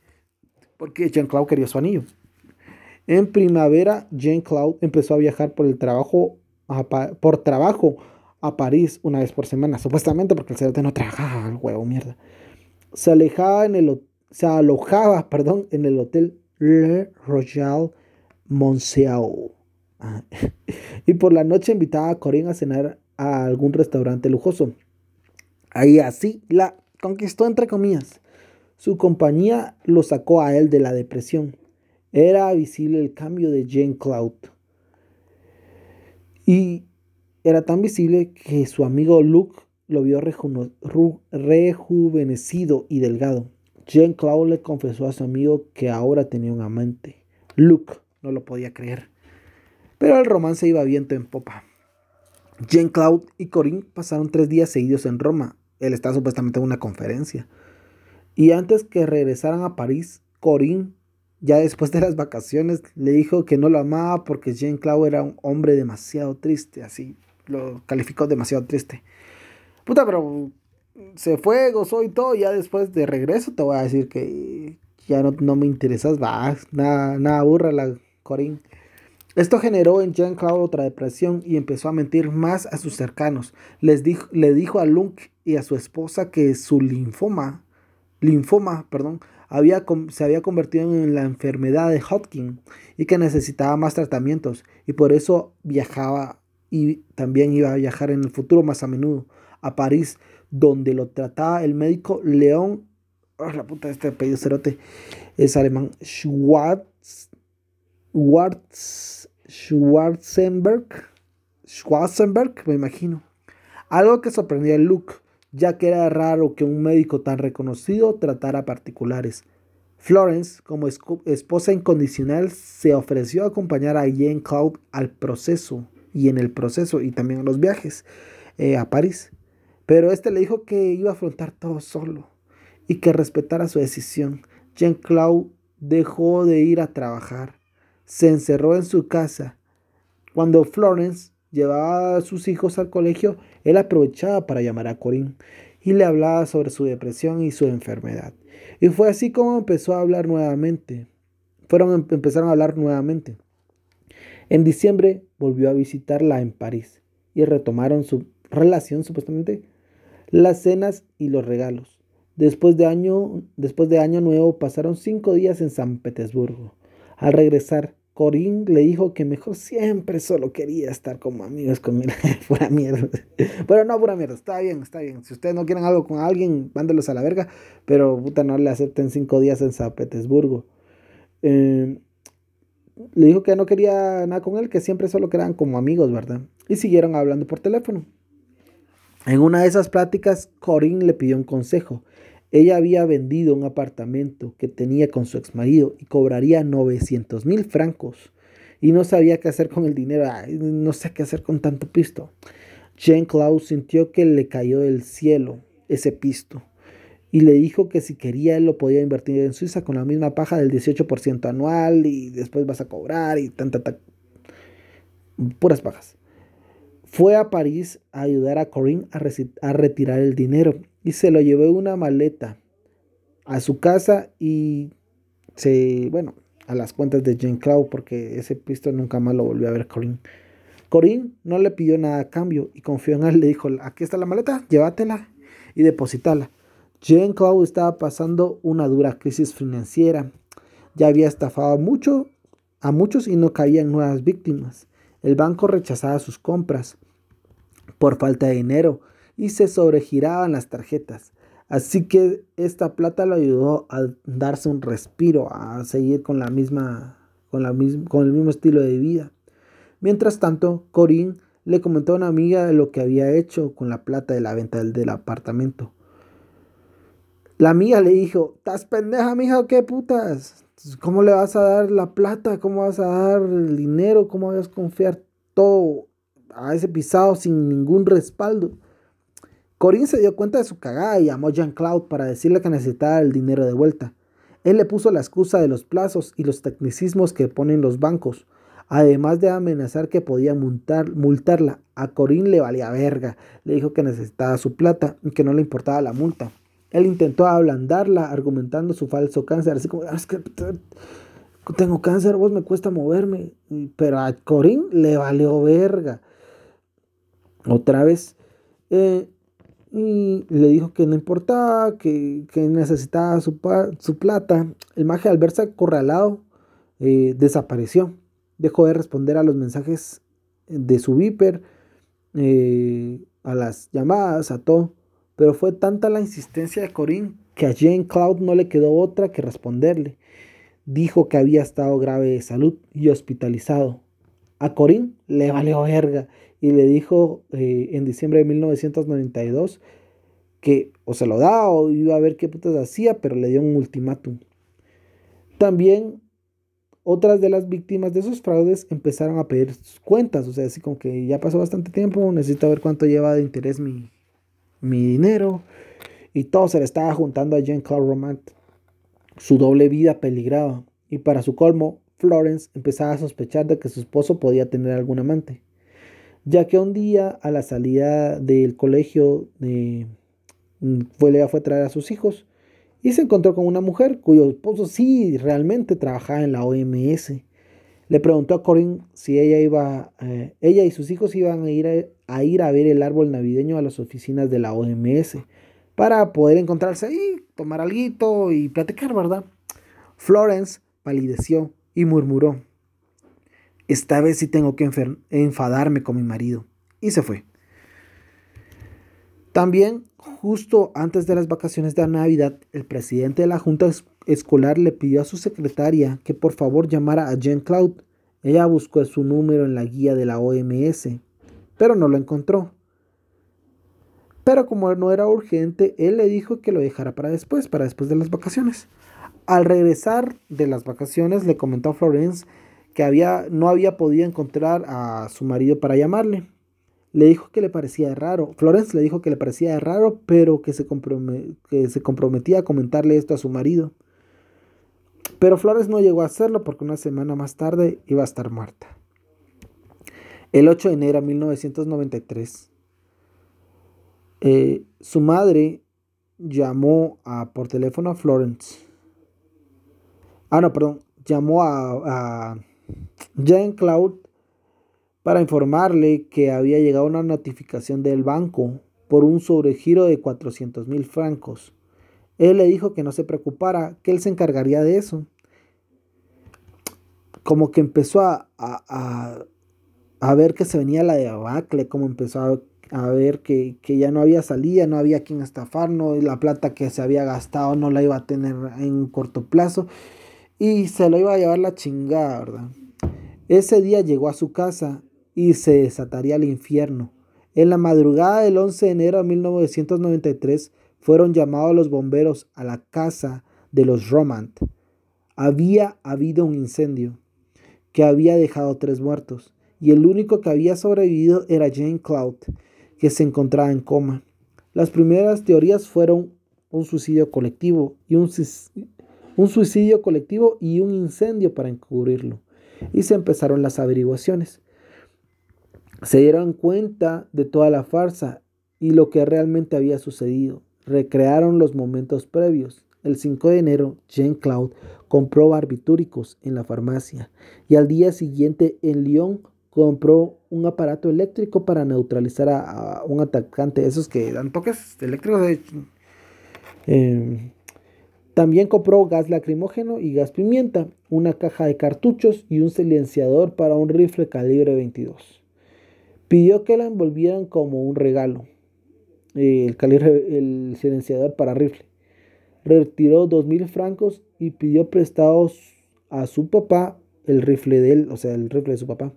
Porque Jean Claude quería su anillo. En primavera, Jean Claude empezó a viajar por el trabajo, por trabajo a París una vez por semana, supuestamente porque el cerote no trabajaba, el huevo, mierda. Se alejaba en el se alojaba, perdón, en el hotel Le Royal Monceau. Ah, y por la noche invitaba a Corinne a cenar a algún restaurante lujoso. Ahí así la conquistó entre comillas. Su compañía lo sacó a él de la depresión. Era visible el cambio de Jane Cloud. Y era tan visible que su amigo Luke lo vio rejuvenecido y delgado. Jean Claude le confesó a su amigo que ahora tenía un amante. Luke no lo podía creer. Pero el romance iba viento en popa. Jean Claude y Corinne pasaron tres días seguidos en Roma. Él estaba supuestamente en una conferencia. Y antes que regresaran a París, Corinne, ya después de las vacaciones, le dijo que no lo amaba porque Jean Claude era un hombre demasiado triste, así lo calificó demasiado triste. Puta, pero se fue, gozó y todo. Ya después de regreso te voy a decir que ya no, me interesas. Va, nada, nada burra la Corín. Esto generó en Jean Claude otra depresión y empezó a mentir más a sus cercanos. Les dijo, le dijo a Luke y a su esposa que su linfoma, linfoma, perdón, había, se había convertido en la enfermedad de Hodgkin y que necesitaba más tratamientos y por eso viajaba y también iba a viajar en el futuro más a menudo a París, donde lo trataba el médico León, la puta este apellido cerote, es alemán, Schwarz, Schwarz, Schwarzenberg, Schwarzenberg, me imagino. Algo que sorprendía a Luke, ya que era raro que un médico tan reconocido tratara particulares. Florence, como esposa incondicional, se ofreció a acompañar a Jane Cloud al proceso y en el proceso y también en los viajes eh, a París. Pero este le dijo que iba a afrontar todo solo y que respetara su decisión. Jean-Claude dejó de ir a trabajar, se encerró en su casa. Cuando Florence llevaba a sus hijos al colegio, él aprovechaba para llamar a Corinne y le hablaba sobre su depresión y su enfermedad. Y fue así como empezó a hablar nuevamente. Fueron, empezaron a hablar nuevamente. En diciembre volvió a visitarla en París y retomaron su relación supuestamente, las cenas y los regalos. Después de año, después de año nuevo pasaron cinco días en San Petersburgo. Al regresar, Corinne le dijo que mejor siempre solo quería estar como amigos con él. pura mierda. Pero no, pura mierda. Está bien, está bien. Si ustedes no quieren algo con alguien, mándelos a la verga. Pero puta, no le acepten cinco días en San Petersburgo. Eh, le dijo que no quería nada con él, que siempre solo quedaban como amigos, ¿verdad? Y siguieron hablando por teléfono. En una de esas pláticas, Corinne le pidió un consejo. Ella había vendido un apartamento que tenía con su ex marido y cobraría 900 mil francos. Y no sabía qué hacer con el dinero. no sé qué hacer con tanto pisto. Jean Claude sintió que le cayó del cielo ese pisto y le dijo que si quería él lo podía invertir en Suiza con la misma paja del 18% anual y después vas a cobrar y tanta, tanta puras pajas. Fue a París a ayudar a Corinne a retirar el dinero y se lo llevó una maleta a su casa y se, bueno, a las cuentas de Jean Claude porque ese pisto nunca más lo volvió a ver Corinne. Corinne no le pidió nada a cambio y confió en él, le dijo, aquí está la maleta, llévatela y depositala. Jean Claude estaba pasando una dura crisis financiera. Ya había estafado mucho, a muchos y no caían nuevas víctimas. El banco rechazaba sus compras por falta de dinero y se sobregiraban las tarjetas. Así que esta plata lo ayudó a darse un respiro, a seguir con, la misma, con, la con el mismo estilo de vida. Mientras tanto, Corinne le comentó a una amiga lo que había hecho con la plata de la venta del apartamento. La mía le dijo, ¿estás pendeja, mija, qué putas? ¿Cómo le vas a dar la plata? ¿Cómo vas a dar el dinero? ¿Cómo vas a confiar todo a ese pisado sin ningún respaldo? Corinne se dio cuenta de su cagada y llamó a Jean-Claude para decirle que necesitaba el dinero de vuelta. Él le puso la excusa de los plazos y los tecnicismos que ponen los bancos, además de amenazar que podía multar, multarla. A Corinne le valía verga. Le dijo que necesitaba su plata y que no le importaba la multa. Él intentó ablandarla argumentando su falso cáncer, así como, ah, es que tengo cáncer, vos me cuesta moverme. Pero a Corín le valió verga. Otra vez. Eh, y le dijo que no importaba, que, necesitaba su, su, plata. El maje al verse acorralado eh, desapareció. Dejó de responder a los mensajes de su viper, eh, a las llamadas, a todo. Pero fue tanta la insistencia de Corinne que a Jane Cloud no le quedó otra que responderle. Dijo que había estado grave de salud y hospitalizado. A Corinne le valió verga y le dijo eh, en diciembre de 1992 que o se lo da o iba a ver qué putas hacía, pero le dio un ultimátum. También otras de las víctimas de esos fraudes empezaron a pedir sus cuentas, o sea, así como que ya pasó bastante tiempo, necesito ver cuánto lleva de interés mi, mi dinero. Y todo se le estaba juntando a Jean-Claude Romant. Su doble vida peligraba. Y para su colmo, Florence empezaba a sospechar de que su esposo podía tener algún amante. Ya que un día, a la salida del colegio, eh, fue, le fue a traer a sus hijos y se encontró con una mujer cuyo esposo sí realmente trabajaba en la OMS. Le preguntó a Corinne si ella iba, eh, ella y sus hijos iban a ir a, ir a ver el árbol navideño a las oficinas de la OMS para poder encontrarse ahí, tomar algo y platicar, ¿verdad? Florence palideció y murmuró, esta vez sí tengo que enfadarme con mi marido. Y se fue. También, justo antes de las vacaciones de Navidad, el presidente de la Junta escolar le pidió a su secretaria que por favor llamara a Jean Cloud. Ella buscó su número en la guía de la OMS, pero no lo encontró. Pero como no era urgente, él le dijo que lo dejara para después, para después de las vacaciones. Al regresar de las vacaciones, le comentó a Florence que había, no había podido encontrar a su marido para llamarle. Le dijo que le parecía raro. Florence le dijo que le parecía raro, pero que se, que se comprometía a comentarle esto a su marido. Pero Flores no llegó a hacerlo porque una semana más tarde iba a estar muerta. El 8 de enero de 1993, eh, su madre llamó a, por teléfono a Florence. Ah, no, perdón. Llamó a, a Jean Cloud para informarle que había llegado una notificación del banco por un sobregiro de 400 mil francos él le dijo que no se preocupara, que él se encargaría de eso. como que empezó a, a, ver que se venía la debacle, como empezó a, ver que, ya no había salida, no había quien estafar, no, la plata que se había gastado no la iba a tener en corto plazo y se lo iba a llevar la chingada, ¿verdad? Ese día llegó a su casa y se desataría el infierno. En la madrugada del 11 de enero de 1993 fueron llamados los bomberos a la casa de los Romant. Había habido un incendio que había dejado tres muertos, y el único que había sobrevivido era Jane Cloud, que se encontraba en coma. Las primeras teorías fueron un suicidio colectivo y un, un suicidio colectivo y un incendio para encubrirlo. Y se empezaron las averiguaciones. Se dieron cuenta de toda la farsa y lo que realmente había sucedido. Recrearon los momentos previos. El 5 de enero, Jane Cloud compró barbitúricos en la farmacia y al día siguiente en Lyon compró un aparato eléctrico para neutralizar a, un atacante, esos que dan toques eléctricos. Em, también compró gas lacrimógeno y gas pimienta, una caja de cartuchos y un silenciador para un rifle calibre 22. Pidió que la envolvieran como un regalo, el, calibre, el silenciador para rifle retiró dos mil francos y pidió prestados a su papá el rifle de él, o sea, el rifle de su papá.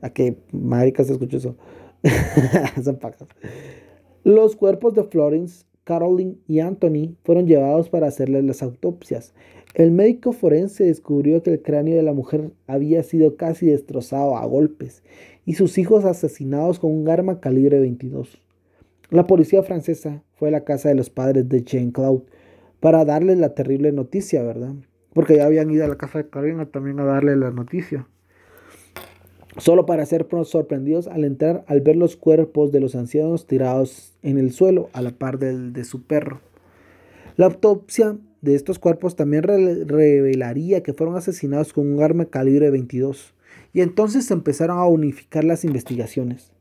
A que marica se escuchó eso. Los cuerpos de Florence, Caroline y Anthony fueron llevados para hacerles las autopsias. El médico forense descubrió que el cráneo de la mujer había sido casi destrozado a golpes y sus hijos asesinados con un arma calibre 22. La policía francesa fue a la casa de los padres de Jane Cloud para darle la terrible noticia, ¿verdad? Porque ya habían ido a la casa de Karina también a darle la noticia. Solo para ser sorprendidos al entrar al ver los cuerpos de los ancianos tirados en el suelo a la par del, de su perro. La autopsia de estos cuerpos también revelaría que fueron asesinados con un arma calibre 22. Y entonces se empezaron a unificar las investigaciones.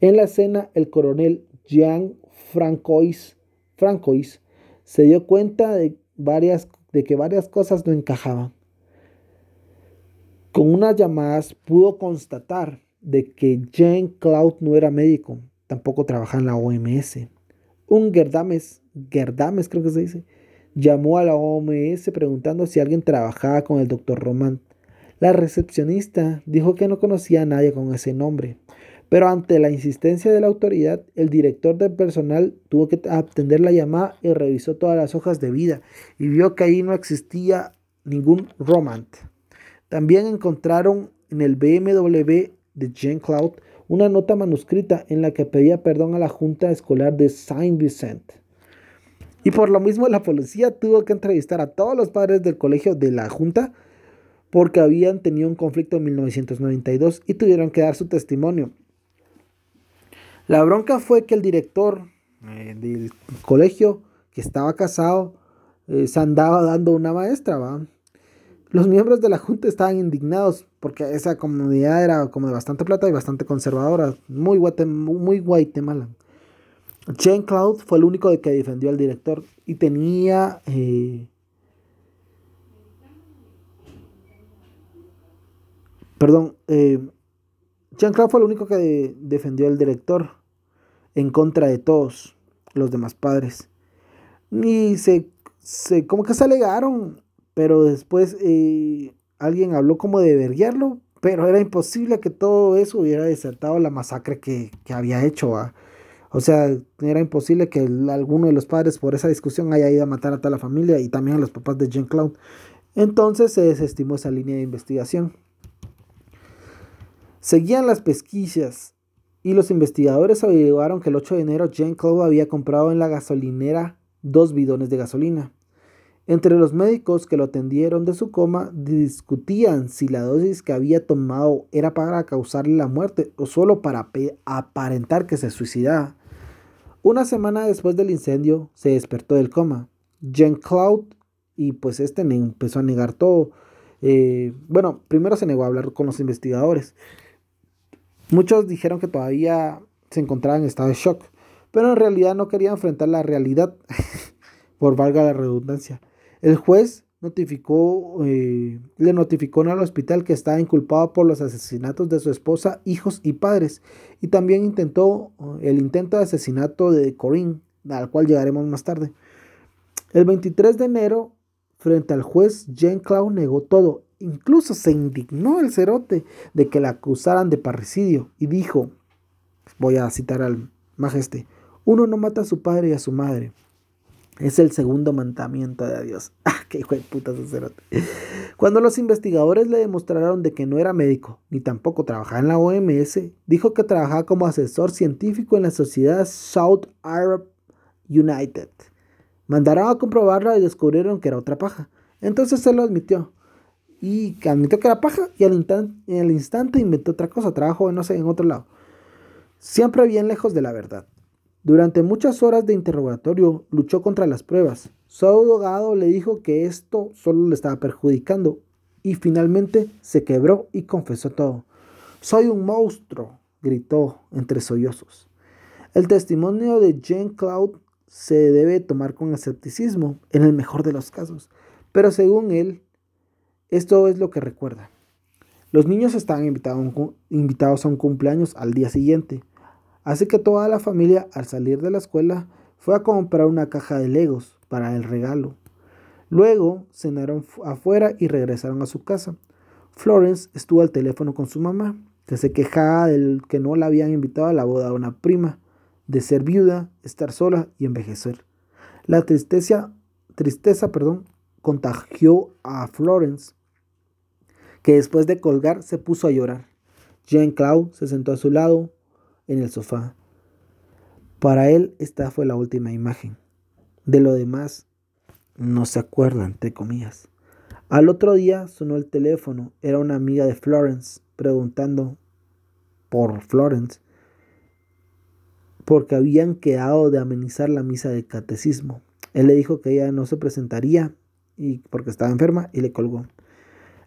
En la escena, el coronel Jean Francois, Francois se dio cuenta de, varias, de que varias cosas no encajaban. Con unas llamadas pudo constatar de que Jane Cloud no era médico, tampoco trabajaba en la OMS. Un Gerdames, Gerdames creo que se dice, llamó a la OMS preguntando si alguien trabajaba con el doctor Román. La recepcionista dijo que no conocía a nadie con ese nombre. Pero ante la insistencia de la autoridad, el director del personal tuvo que atender la llamada y revisó todas las hojas de vida y vio que ahí no existía ningún romant. También encontraron en el BMW de Jane Cloud una nota manuscrita en la que pedía perdón a la junta escolar de Saint Vincent. Y por lo mismo la policía tuvo que entrevistar a todos los padres del colegio de la junta porque habían tenido un conflicto en 1992 y tuvieron que dar su testimonio. La bronca fue que el director eh, del colegio, que estaba casado, eh, se andaba dando una maestra, ¿va? Los miembros de la junta estaban indignados porque esa comunidad era como de bastante plata y bastante conservadora, muy, muy Guatemala. Jane Cloud fue el único que defendió al director y tenía... Eh, perdón, Jane Cloud fue el único que defendió al director en contra de todos los demás padres. Y se, se como que se alegaron, pero después eh, alguien habló como de verguiarlo, pero era imposible que todo eso hubiera desertado la masacre que, había hecho. O sea, era imposible que alguno de los padres por esa discusión haya ido a matar a toda la familia y también a los papás de Jean Cloud. Entonces se desestimó esa línea de investigación. Seguían las pesquisas y los investigadores averiguaron que el 8 de enero Jane Cloud había comprado en la gasolinera dos bidones de gasolina. Entre los médicos que lo atendieron de su coma discutían si la dosis que había tomado era para causarle la muerte o solo para aparentar que se suicidaba. Una semana después del incendio se despertó del coma. Jane Cloud y pues este empezó a negar todo. Eh, bueno, primero se negó a hablar con los investigadores. Muchos dijeron que todavía se encontraba en estado de shock, pero en realidad no quería enfrentar la realidad, por valga la redundancia. El juez notificó, eh, le notificó al hospital que estaba inculpado por los asesinatos de su esposa, hijos y padres. Y también intentó eh, el intento de asesinato de Corinne, al cual llegaremos más tarde. El 23 de enero, frente al juez, Jean Claude negó todo. Incluso se indignó el cerote de que la acusaran de parricidio y dijo, voy a citar al majeste, uno no mata a su padre y a su madre. Es el segundo mandamiento de Dios. ¡Ah, qué hijo de puta sacerdote! Cuando los investigadores le demostraron de que no era médico, ni tampoco trabajaba en la OMS, dijo que trabajaba como asesor científico en la sociedad South Arab United. Mandaron a comprobarla y descubrieron que era otra paja. Entonces se lo admitió. Y admitió que era paja y al, instante inventó otra cosa. Trabajó, no sé, en otro lado. Siempre bien lejos de la verdad. Durante muchas horas de interrogatorio luchó contra las pruebas. Su abogado le dijo que esto solo le estaba perjudicando y finalmente se quebró y confesó todo. Soy un monstruo, gritó entre sollozos. El testimonio de Jean Claude se debe tomar con escepticismo en el mejor de los casos, pero según él, esto es lo que recuerda. Los niños estaban invitados a un cumpleaños al día siguiente. Así que toda la familia, al salir de la escuela, fue a comprar una caja de legos para el regalo. Luego cenaron afuera y regresaron a su casa. Florence estuvo al teléfono con su mamá, que se quejaba del que no la habían invitado a la boda de una prima, de ser viuda, estar sola y envejecer. La tristeza, tristeza perdón, contagió a Florence, que después de colgar se puso a llorar. Jean Claude se sentó a su lado, en el sofá. Para él esta fue la última imagen. De lo demás no se acuerdan, te comías. Al otro día sonó el teléfono. Era una amiga de Florence preguntando por Florence porque habían quedado de amenizar la misa de catecismo. Él le dijo que ella no se presentaría y porque estaba enferma y le colgó.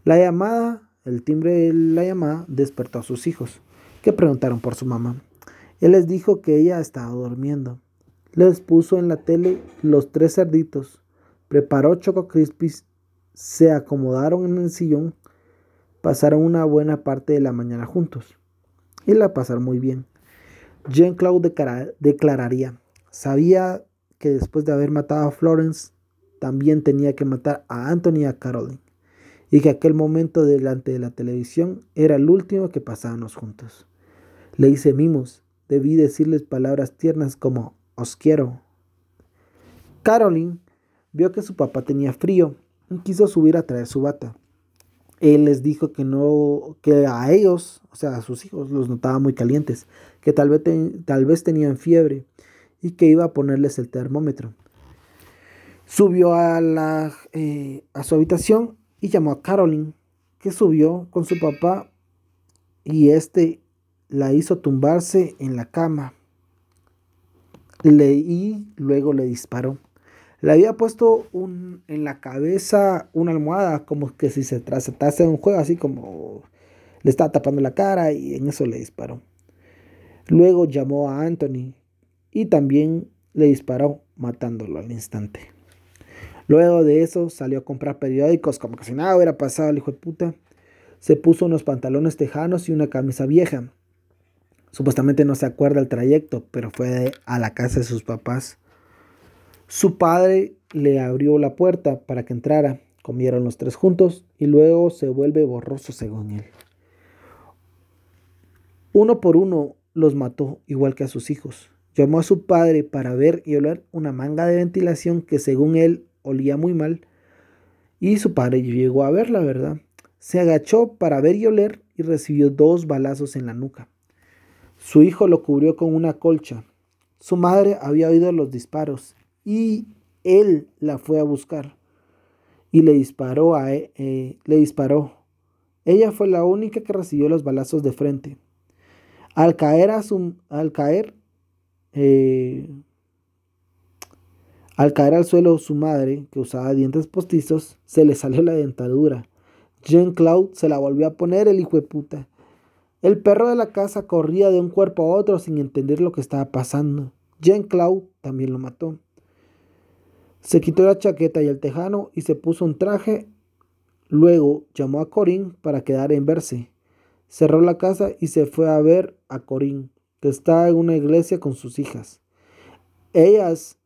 La llamada, el timbre de la llamada despertó a sus hijos que preguntaron por su mamá. Él les dijo que ella estaba durmiendo. Les puso en la tele los tres cerditos, preparó Choco Crispies, se acomodaron en el sillón, pasaron una buena parte de la mañana juntos y la pasaron muy bien. Jean-Claude declararía, sabía que después de haber matado a Florence, también tenía que matar a Anthony y a Caroline, y que aquel momento delante de la televisión era el último que pasábamos juntos. Le hice mimos. Debí decirles palabras tiernas como os quiero. Caroline vio que su papá tenía frío y quiso subir a traer su bata. Él les dijo que no, que a ellos, o sea, a sus hijos, los notaba muy calientes, que tal vez, tenían fiebre y que iba a ponerles el termómetro. Subió a, eh, a su habitación y llamó a Caroline, que subió con su papá y este la hizo tumbarse en la cama y luego le disparó. Le había puesto un, en la cabeza una almohada como que si se tratase de un juego, así como le estaba tapando la cara y en eso le disparó. Luego llamó a Anthony y también le disparó matándolo al instante. Luego de eso salió a comprar periódicos como que si nada hubiera pasado el hijo de puta. Se puso unos pantalones tejanos y una camisa vieja. Supuestamente no se acuerda el trayecto, pero fue a la casa de sus papás. Su padre le abrió la puerta para que entrara. Comieron los tres juntos y luego se vuelve borroso según él. Uno por uno los mató igual que a sus hijos. Llamó a su padre para ver y oler una manga de ventilación que según él olía muy mal. Y su padre llegó a verla, ¿verdad? Se agachó para ver y oler y recibió dos balazos en la nuca. Su hijo lo cubrió con una colcha. Su madre había oído los disparos y él la fue a buscar y le disparó a e, eh, le disparó. Ella fue la única que recibió los balazos de frente. Al caer a su, al caer eh, al caer al suelo su madre, que usaba dientes postizos, se le salió la dentadura. Jean Claude se la volvió a poner el hijo de puta. El perro de la casa corría de un cuerpo a otro sin entender lo que estaba pasando. Jean Claude también lo mató. Se quitó la chaqueta y el tejano y se puso un traje. Luego llamó a Corín para quedar en verse. Cerró la casa y se fue a ver a Corín, que está en una iglesia con sus hijas. Ellas,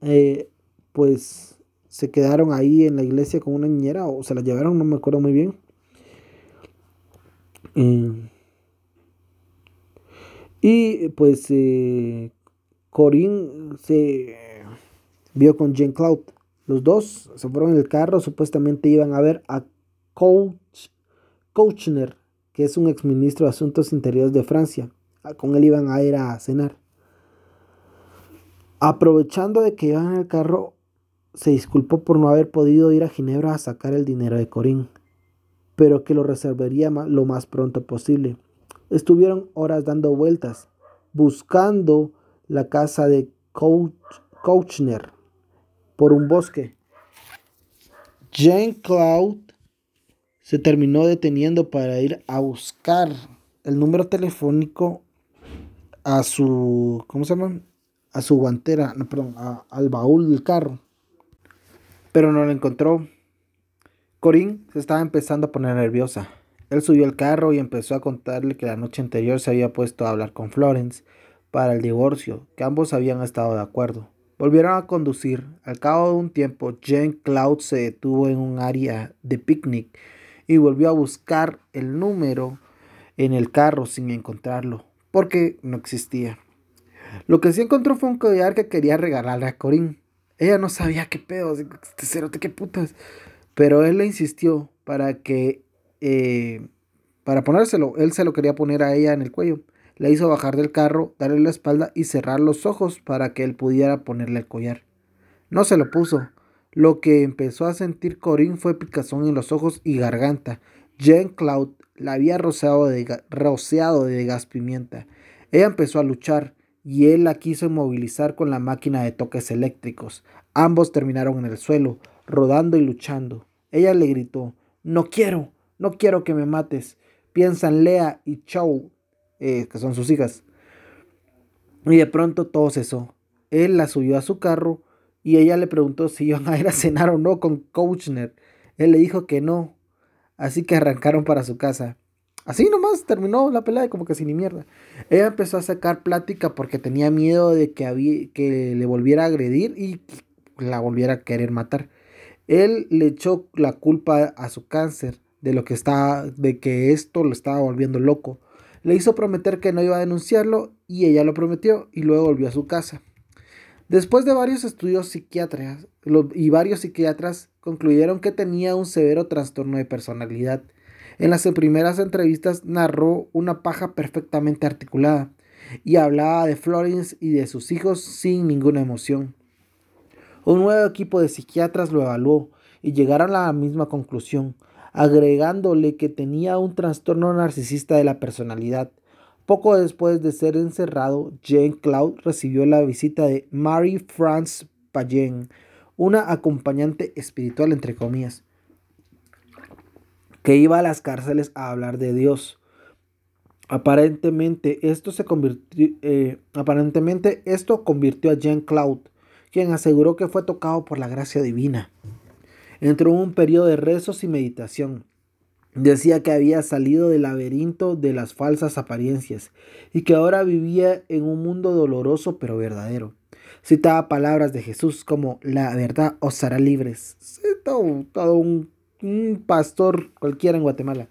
eh, pues, se quedaron ahí en la iglesia con una niñera o se la llevaron, no me acuerdo muy bien. Eh, y pues eh, Corín se vio con Jean Claude. Los dos se fueron en el carro, supuestamente iban a ver a Coach, Coachner, que es un exministro de Asuntos Interiores de Francia. Ah, con él iban a ir a cenar. Aprovechando de que iban en el carro, se disculpó por no haber podido ir a Ginebra a sacar el dinero de Corín, pero que lo reservaría lo más pronto posible. Estuvieron horas dando vueltas, buscando la casa de Coachner por un bosque. Jean Claude se terminó deteniendo para ir a buscar el número telefónico a su, ¿cómo se llama? A su guantera, no, perdón, al baúl del carro. Pero no lo encontró. Corín se estaba empezando a poner nerviosa. Él subió al carro y empezó a contarle que la noche anterior se había puesto a hablar con Florence para el divorcio, que ambos habían estado de acuerdo. Volvieron a conducir. Al cabo de un tiempo, Jane Cloud se detuvo en un área de picnic y volvió a buscar el número en el carro sin encontrarlo, porque no existía. Lo que sí encontró fue un collar que quería regalarle a Corín. Ella no sabía qué pedo, este cerote, qué putas. Pero él le insistió para que eh, para ponérselo. Él se lo quería poner a ella en el cuello. La hizo bajar del carro, darle la espalda y cerrar los ojos para que él pudiera ponerle el collar. No se lo puso. Lo que empezó a sentir Corín fue picazón en los ojos y garganta. Jean Cloud la había rociado de, rociado de gas pimienta. Ella empezó a luchar y él la quiso inmovilizar con la máquina de toques eléctricos. Ambos terminaron en el suelo, rodando y luchando. Ella le gritó, No quiero, no quiero que me mates. Piensan Lea y Chow, eh, que son sus hijas. Y de pronto todo cesó. Él la subió a su carro y ella le preguntó si iban a ir a cenar o no con Coachner. Él le dijo que no. Así que arrancaron para su casa. Así nomás terminó la pelea como que sin ni mierda. Ella empezó a sacar plática porque tenía miedo de que, había, que le volviera a agredir y la volviera a querer matar. Él le echó la culpa a su cáncer de lo que estaba, de que esto lo estaba volviendo loco. Le hizo prometer que no iba a denunciarlo y ella lo prometió y luego volvió a su casa. Después de varios estudios psiquiátricos y varios psiquiatras concluyeron que tenía un severo trastorno de personalidad. En las primeras entrevistas narró una paja perfectamente articulada y hablaba de Florence y de sus hijos sin ninguna emoción. Un nuevo equipo de psiquiatras lo evaluó y llegaron a la misma conclusión agregándole que tenía un trastorno narcisista de la personalidad. Poco después de ser encerrado, Jane Cloud recibió la visita de Marie France Payen, una acompañante espiritual entre comillas, que iba a las cárceles a hablar de Dios. Aparentemente esto, se convirtió, eh, aparentemente esto convirtió a Jane Cloud, quien aseguró que fue tocado por la gracia divina. Entró en un periodo de rezos y meditación. Decía que había salido del laberinto de las falsas apariencias y que ahora vivía en un mundo doloroso pero verdadero. Citaba palabras de Jesús como la verdad os hará libres. Todo, todo un, un pastor cualquiera en Guatemala.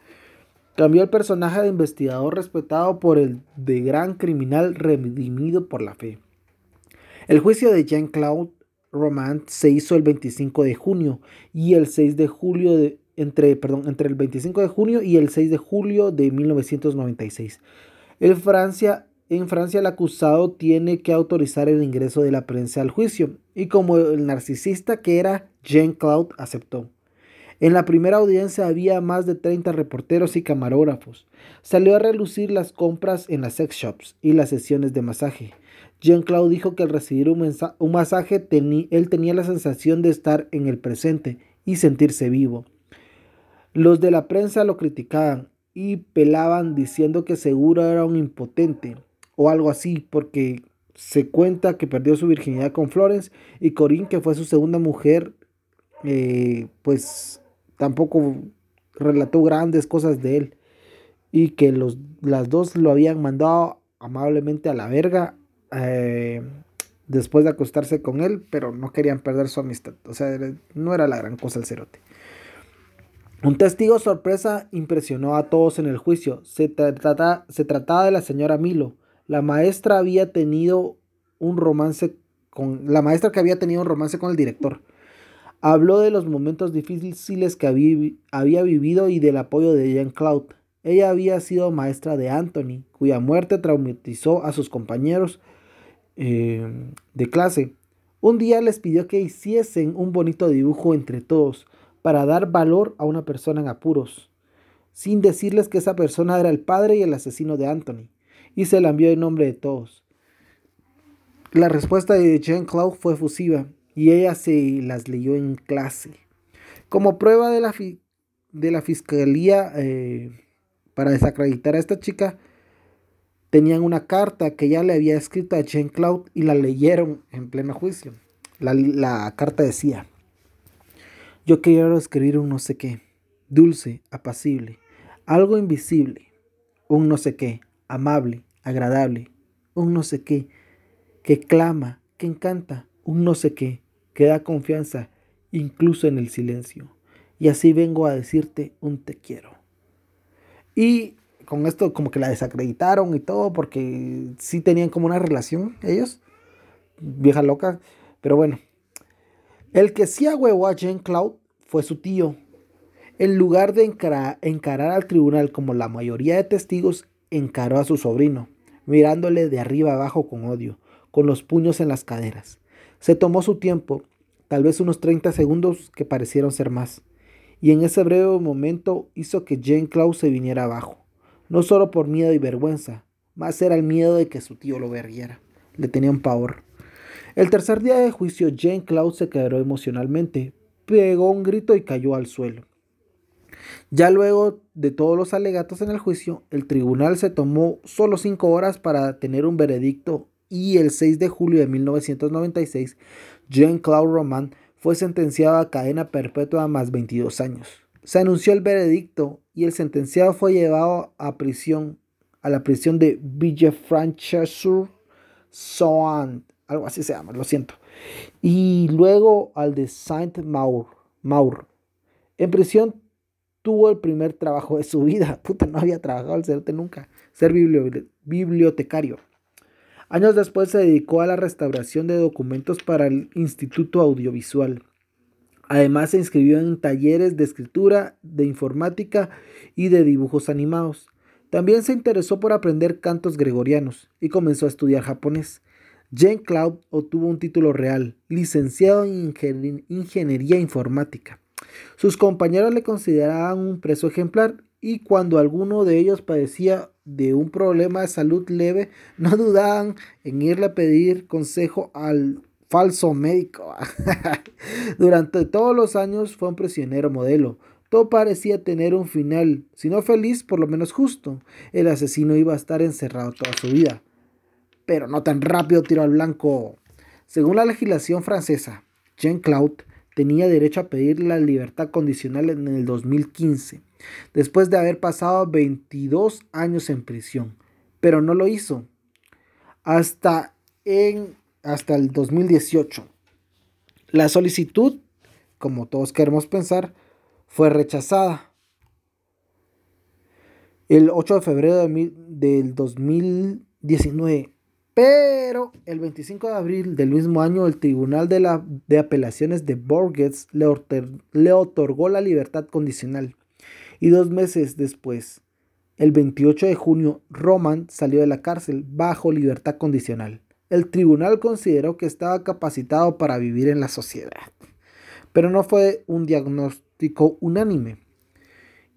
Cambió el personaje de investigador respetado por el de gran criminal redimido por la fe. El juicio de Jean-Claude Romand se hizo el 25 de junio y el 6 de julio de, entre, perdón, entre el 25 de junio y el 6 de julio de 1996. En Francia, en Francia el acusado tiene que autorizar el ingreso de la prensa al juicio y como el narcisista que era Jean Claude aceptó. En la primera audiencia había más de 30 reporteros y camarógrafos. Salió a relucir las compras en las sex shops y las sesiones de masaje. Jean-Claude dijo que al recibir un, masaje él tenía la sensación de estar en el presente y sentirse vivo. Los de la prensa lo criticaban y pelaban diciendo que seguro era un impotente o algo así porque Se cuenta que perdió su virginidad con Florence y Corinne, que fue su segunda mujer, eh, pues tampoco relató grandes cosas de él y que los, las dos lo habían mandado amablemente a la verga eh, después de acostarse con él, pero no querían perder su amistad. O sea, no era la gran cosa el cerote. Un testigo sorpresa impresionó a todos en el juicio. Se, se trataba de la señora Milo. La maestra había tenido un romance con la maestra que había tenido un romance con el director. Habló de los momentos difíciles que había, había vivido y del apoyo de Jean Claude. Ella había sido maestra de Anthony, cuya muerte traumatizó a sus compañeros eh, de clase. Un día les pidió que hiciesen un bonito dibujo entre todos para dar valor a una persona en apuros, sin decirles que esa persona era el padre y el asesino de Anthony, y se la envió en nombre de todos. La respuesta de Jean Claude fue efusiva y ella se las leyó en clase. Como prueba de la, de la fiscalía eh, para desacreditar a esta chica, tenían una carta que ya le había escrito a Jean Claude y la leyeron en pleno juicio. La, la carta decía, yo quiero escribir un no sé qué, dulce, apacible, algo invisible, un no sé qué, amable, agradable, un no sé qué, que clama, que encanta, un no sé qué, que da confianza, incluso en el silencio. Y así vengo a decirte un te quiero. Y con esto como que la desacreditaron y todo, porque sí tenían como una relación ellos, vieja loca, pero bueno. El que sí ahuevó a Jean Cloud fue su tío. En lugar de encarar al tribunal como la mayoría de testigos, encaró a su sobrino, mirándole de arriba abajo con odio, con los puños en las caderas. Se tomó su tiempo, tal vez unos 30 segundos que parecieron ser más, y en ese breve momento hizo que Jane Cloud se viniera abajo no solo por miedo y vergüenza, más era el miedo de que su tío lo verguiera. Le tenía un pavor. El tercer día de juicio, Jane Cloud se quebró emocionalmente, pegó un grito y cayó al suelo. Ya luego de todos los alegatos en el juicio, el tribunal se tomó solo cinco horas para tener un veredicto y el 6 de julio de 1996, Jean Claude Roman fue sentenciado a cadena perpetua más 22 años. Se anunció el veredicto y el sentenciado fue llevado a prisión, a la prisión de Villefranche-sur Soant, algo así se llama, lo siento. Y luego al de Saint-Maur. Maur. En prisión tuvo el primer trabajo de su vida. Puta, no había trabajado al serte nunca. Ser bibliotecario. Años después se dedicó a la restauración de documentos para el Instituto Audiovisual. Además se inscribió en talleres de escritura, de informática y de dibujos animados. También se interesó por aprender cantos gregorianos y comenzó a estudiar japonés. Jean Cloud obtuvo un título real, licenciado en ingeniería informática. Sus compañeros le consideraban un preso ejemplar y cuando alguno de ellos padecía de un problema de salud leve, no dudaban en irle a pedir consejo al falso médico. Durante todos los años fue un prisionero modelo. Todo parecía tener un final, si no feliz, por lo menos justo. El asesino iba a estar encerrado toda su vida. Pero no tan rápido tiro al blanco. Según la legislación francesa, Jean Claude tenía derecho a pedir la libertad condicional en el 2015, después de haber pasado 22 años en prisión, pero no lo hizo. Hasta en hasta el 2018. La solicitud, como todos queremos pensar, fue rechazada. El 8 de febrero del 2019. Pero el 25 de abril del mismo año, el Tribunal de, la, de Apelaciones de Borges le, le otorgó la libertad condicional. Y dos meses después, el 28 de junio, Roman salió de la cárcel bajo libertad condicional. El tribunal consideró que estaba capacitado para vivir en la sociedad, pero no fue un diagnóstico unánime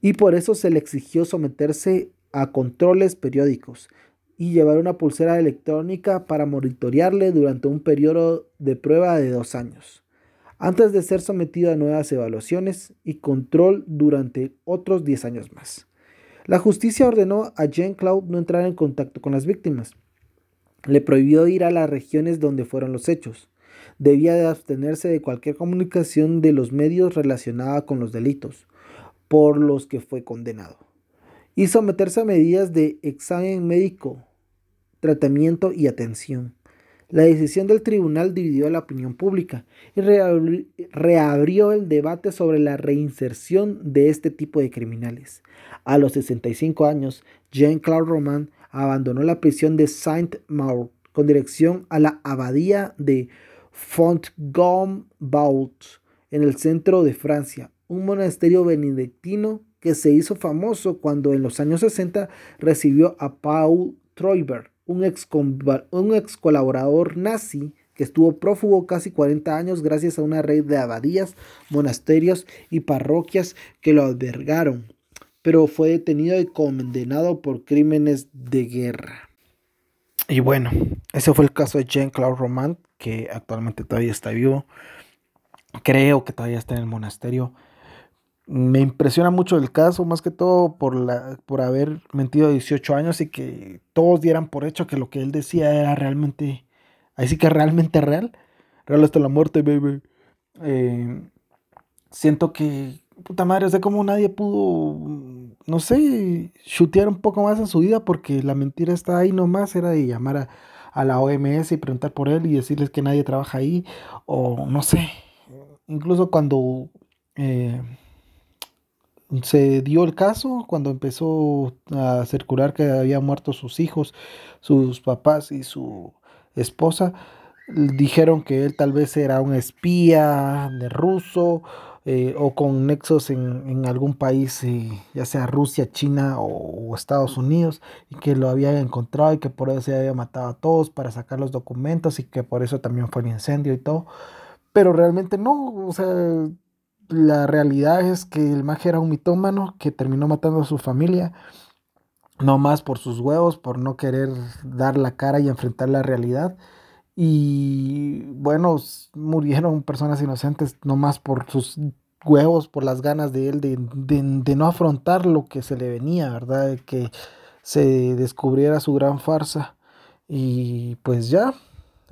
y por eso se le exigió someterse a controles periódicos y llevar una pulsera electrónica para monitorearle durante un periodo de prueba de dos años, antes de ser sometido a nuevas evaluaciones y control durante otros 10 años más. La justicia ordenó a Jean Claude no entrar en contacto con las víctimas Le prohibió ir a las regiones donde fueron los hechos. Debía de abstenerse de cualquier comunicación de los medios relacionada con los delitos por los que fue condenado. Y someterse a medidas de examen médico, tratamiento y atención. La decisión del tribunal dividió a la opinión pública y reabrió el debate sobre la reinserción de este tipo de criminales. A los 65 años, Jean-Claude Roman abandonó la prisión de Saint-Maur con dirección a la abadía de Fontgombault en el centro de Francia, un monasterio benedictino que se hizo famoso cuando en los años 60 recibió a Paul Troiber, un ex, un ex colaborador nazi que estuvo prófugo casi 40 años gracias a una red de abadías, monasterios y parroquias que lo albergaron, pero fue detenido y condenado por crímenes de guerra. Y bueno, ese fue el caso de Jean-Claude Roman, que actualmente todavía está vivo. Creo que todavía está en el monasterio me impresiona mucho el caso, más que todo por, la, por haber mentido 18 años y que todos dieran por hecho que lo que él decía era realmente, ahí sí que realmente real, real hasta la muerte, baby. Eh, siento que, puta madre, o sea, como nadie pudo, no sé, chutear un poco más en su vida porque la mentira está ahí nomás, era de llamar a, a la OMS y preguntar por él y decirles que nadie trabaja ahí, o no sé, incluso cuando... Eh, se dio el caso cuando empezó a circular que habían muerto sus hijos, sus papás y su esposa. Dijeron que él tal vez era un espía de ruso eh, o con nexos en, algún país, eh, ya sea Rusia, China o, Estados Unidos, y que lo había encontrado y que por eso se había matado a todos para sacar los documentos y que por eso también fue el incendio y todo. Pero realmente no, o sea, la realidad es que el mago era un mitómano que terminó matando a su familia, no más por sus huevos, por no querer dar la cara y enfrentar la realidad. Y bueno, murieron personas inocentes no más por sus huevos, por las ganas de él de, de no afrontar lo que se le venía, ¿verdad? De que se descubriera su gran farsa. Y pues ya,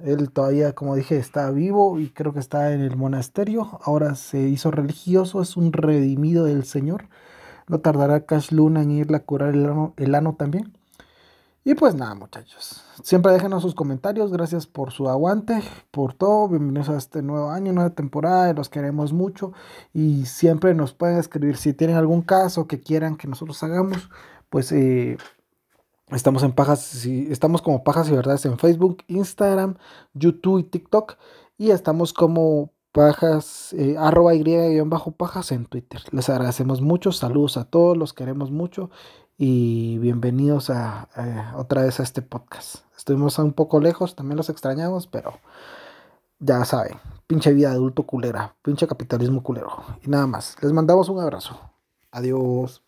él todavía, como dije, está vivo y creo que está en el monasterio. Ahora se hizo religioso, es un redimido del Señor. No tardará Cash Luna en irle a curar el ano, también. Y pues nada, muchachos. Siempre déjenos sus comentarios. Gracias por su aguante, por todo. Bienvenidos a este nuevo año, nueva temporada. Los queremos mucho. Y siempre nos pueden escribir si tienen algún caso que quieran que nosotros hagamos. Pues eh, Estamos en Pajas, estamos como Pajas y Verdades en Facebook, Instagram, YouTube y TikTok. Y estamos como Pajas, eh, arroba y bajo Pajas en Twitter. Les agradecemos mucho, saludos a todos, los queremos mucho y bienvenidos a, otra vez a este podcast. Estuvimos un poco lejos, también los extrañamos, pero ya saben, pinche vida adulto culera, pinche capitalismo culero. Y nada más, les mandamos un abrazo. Adiós.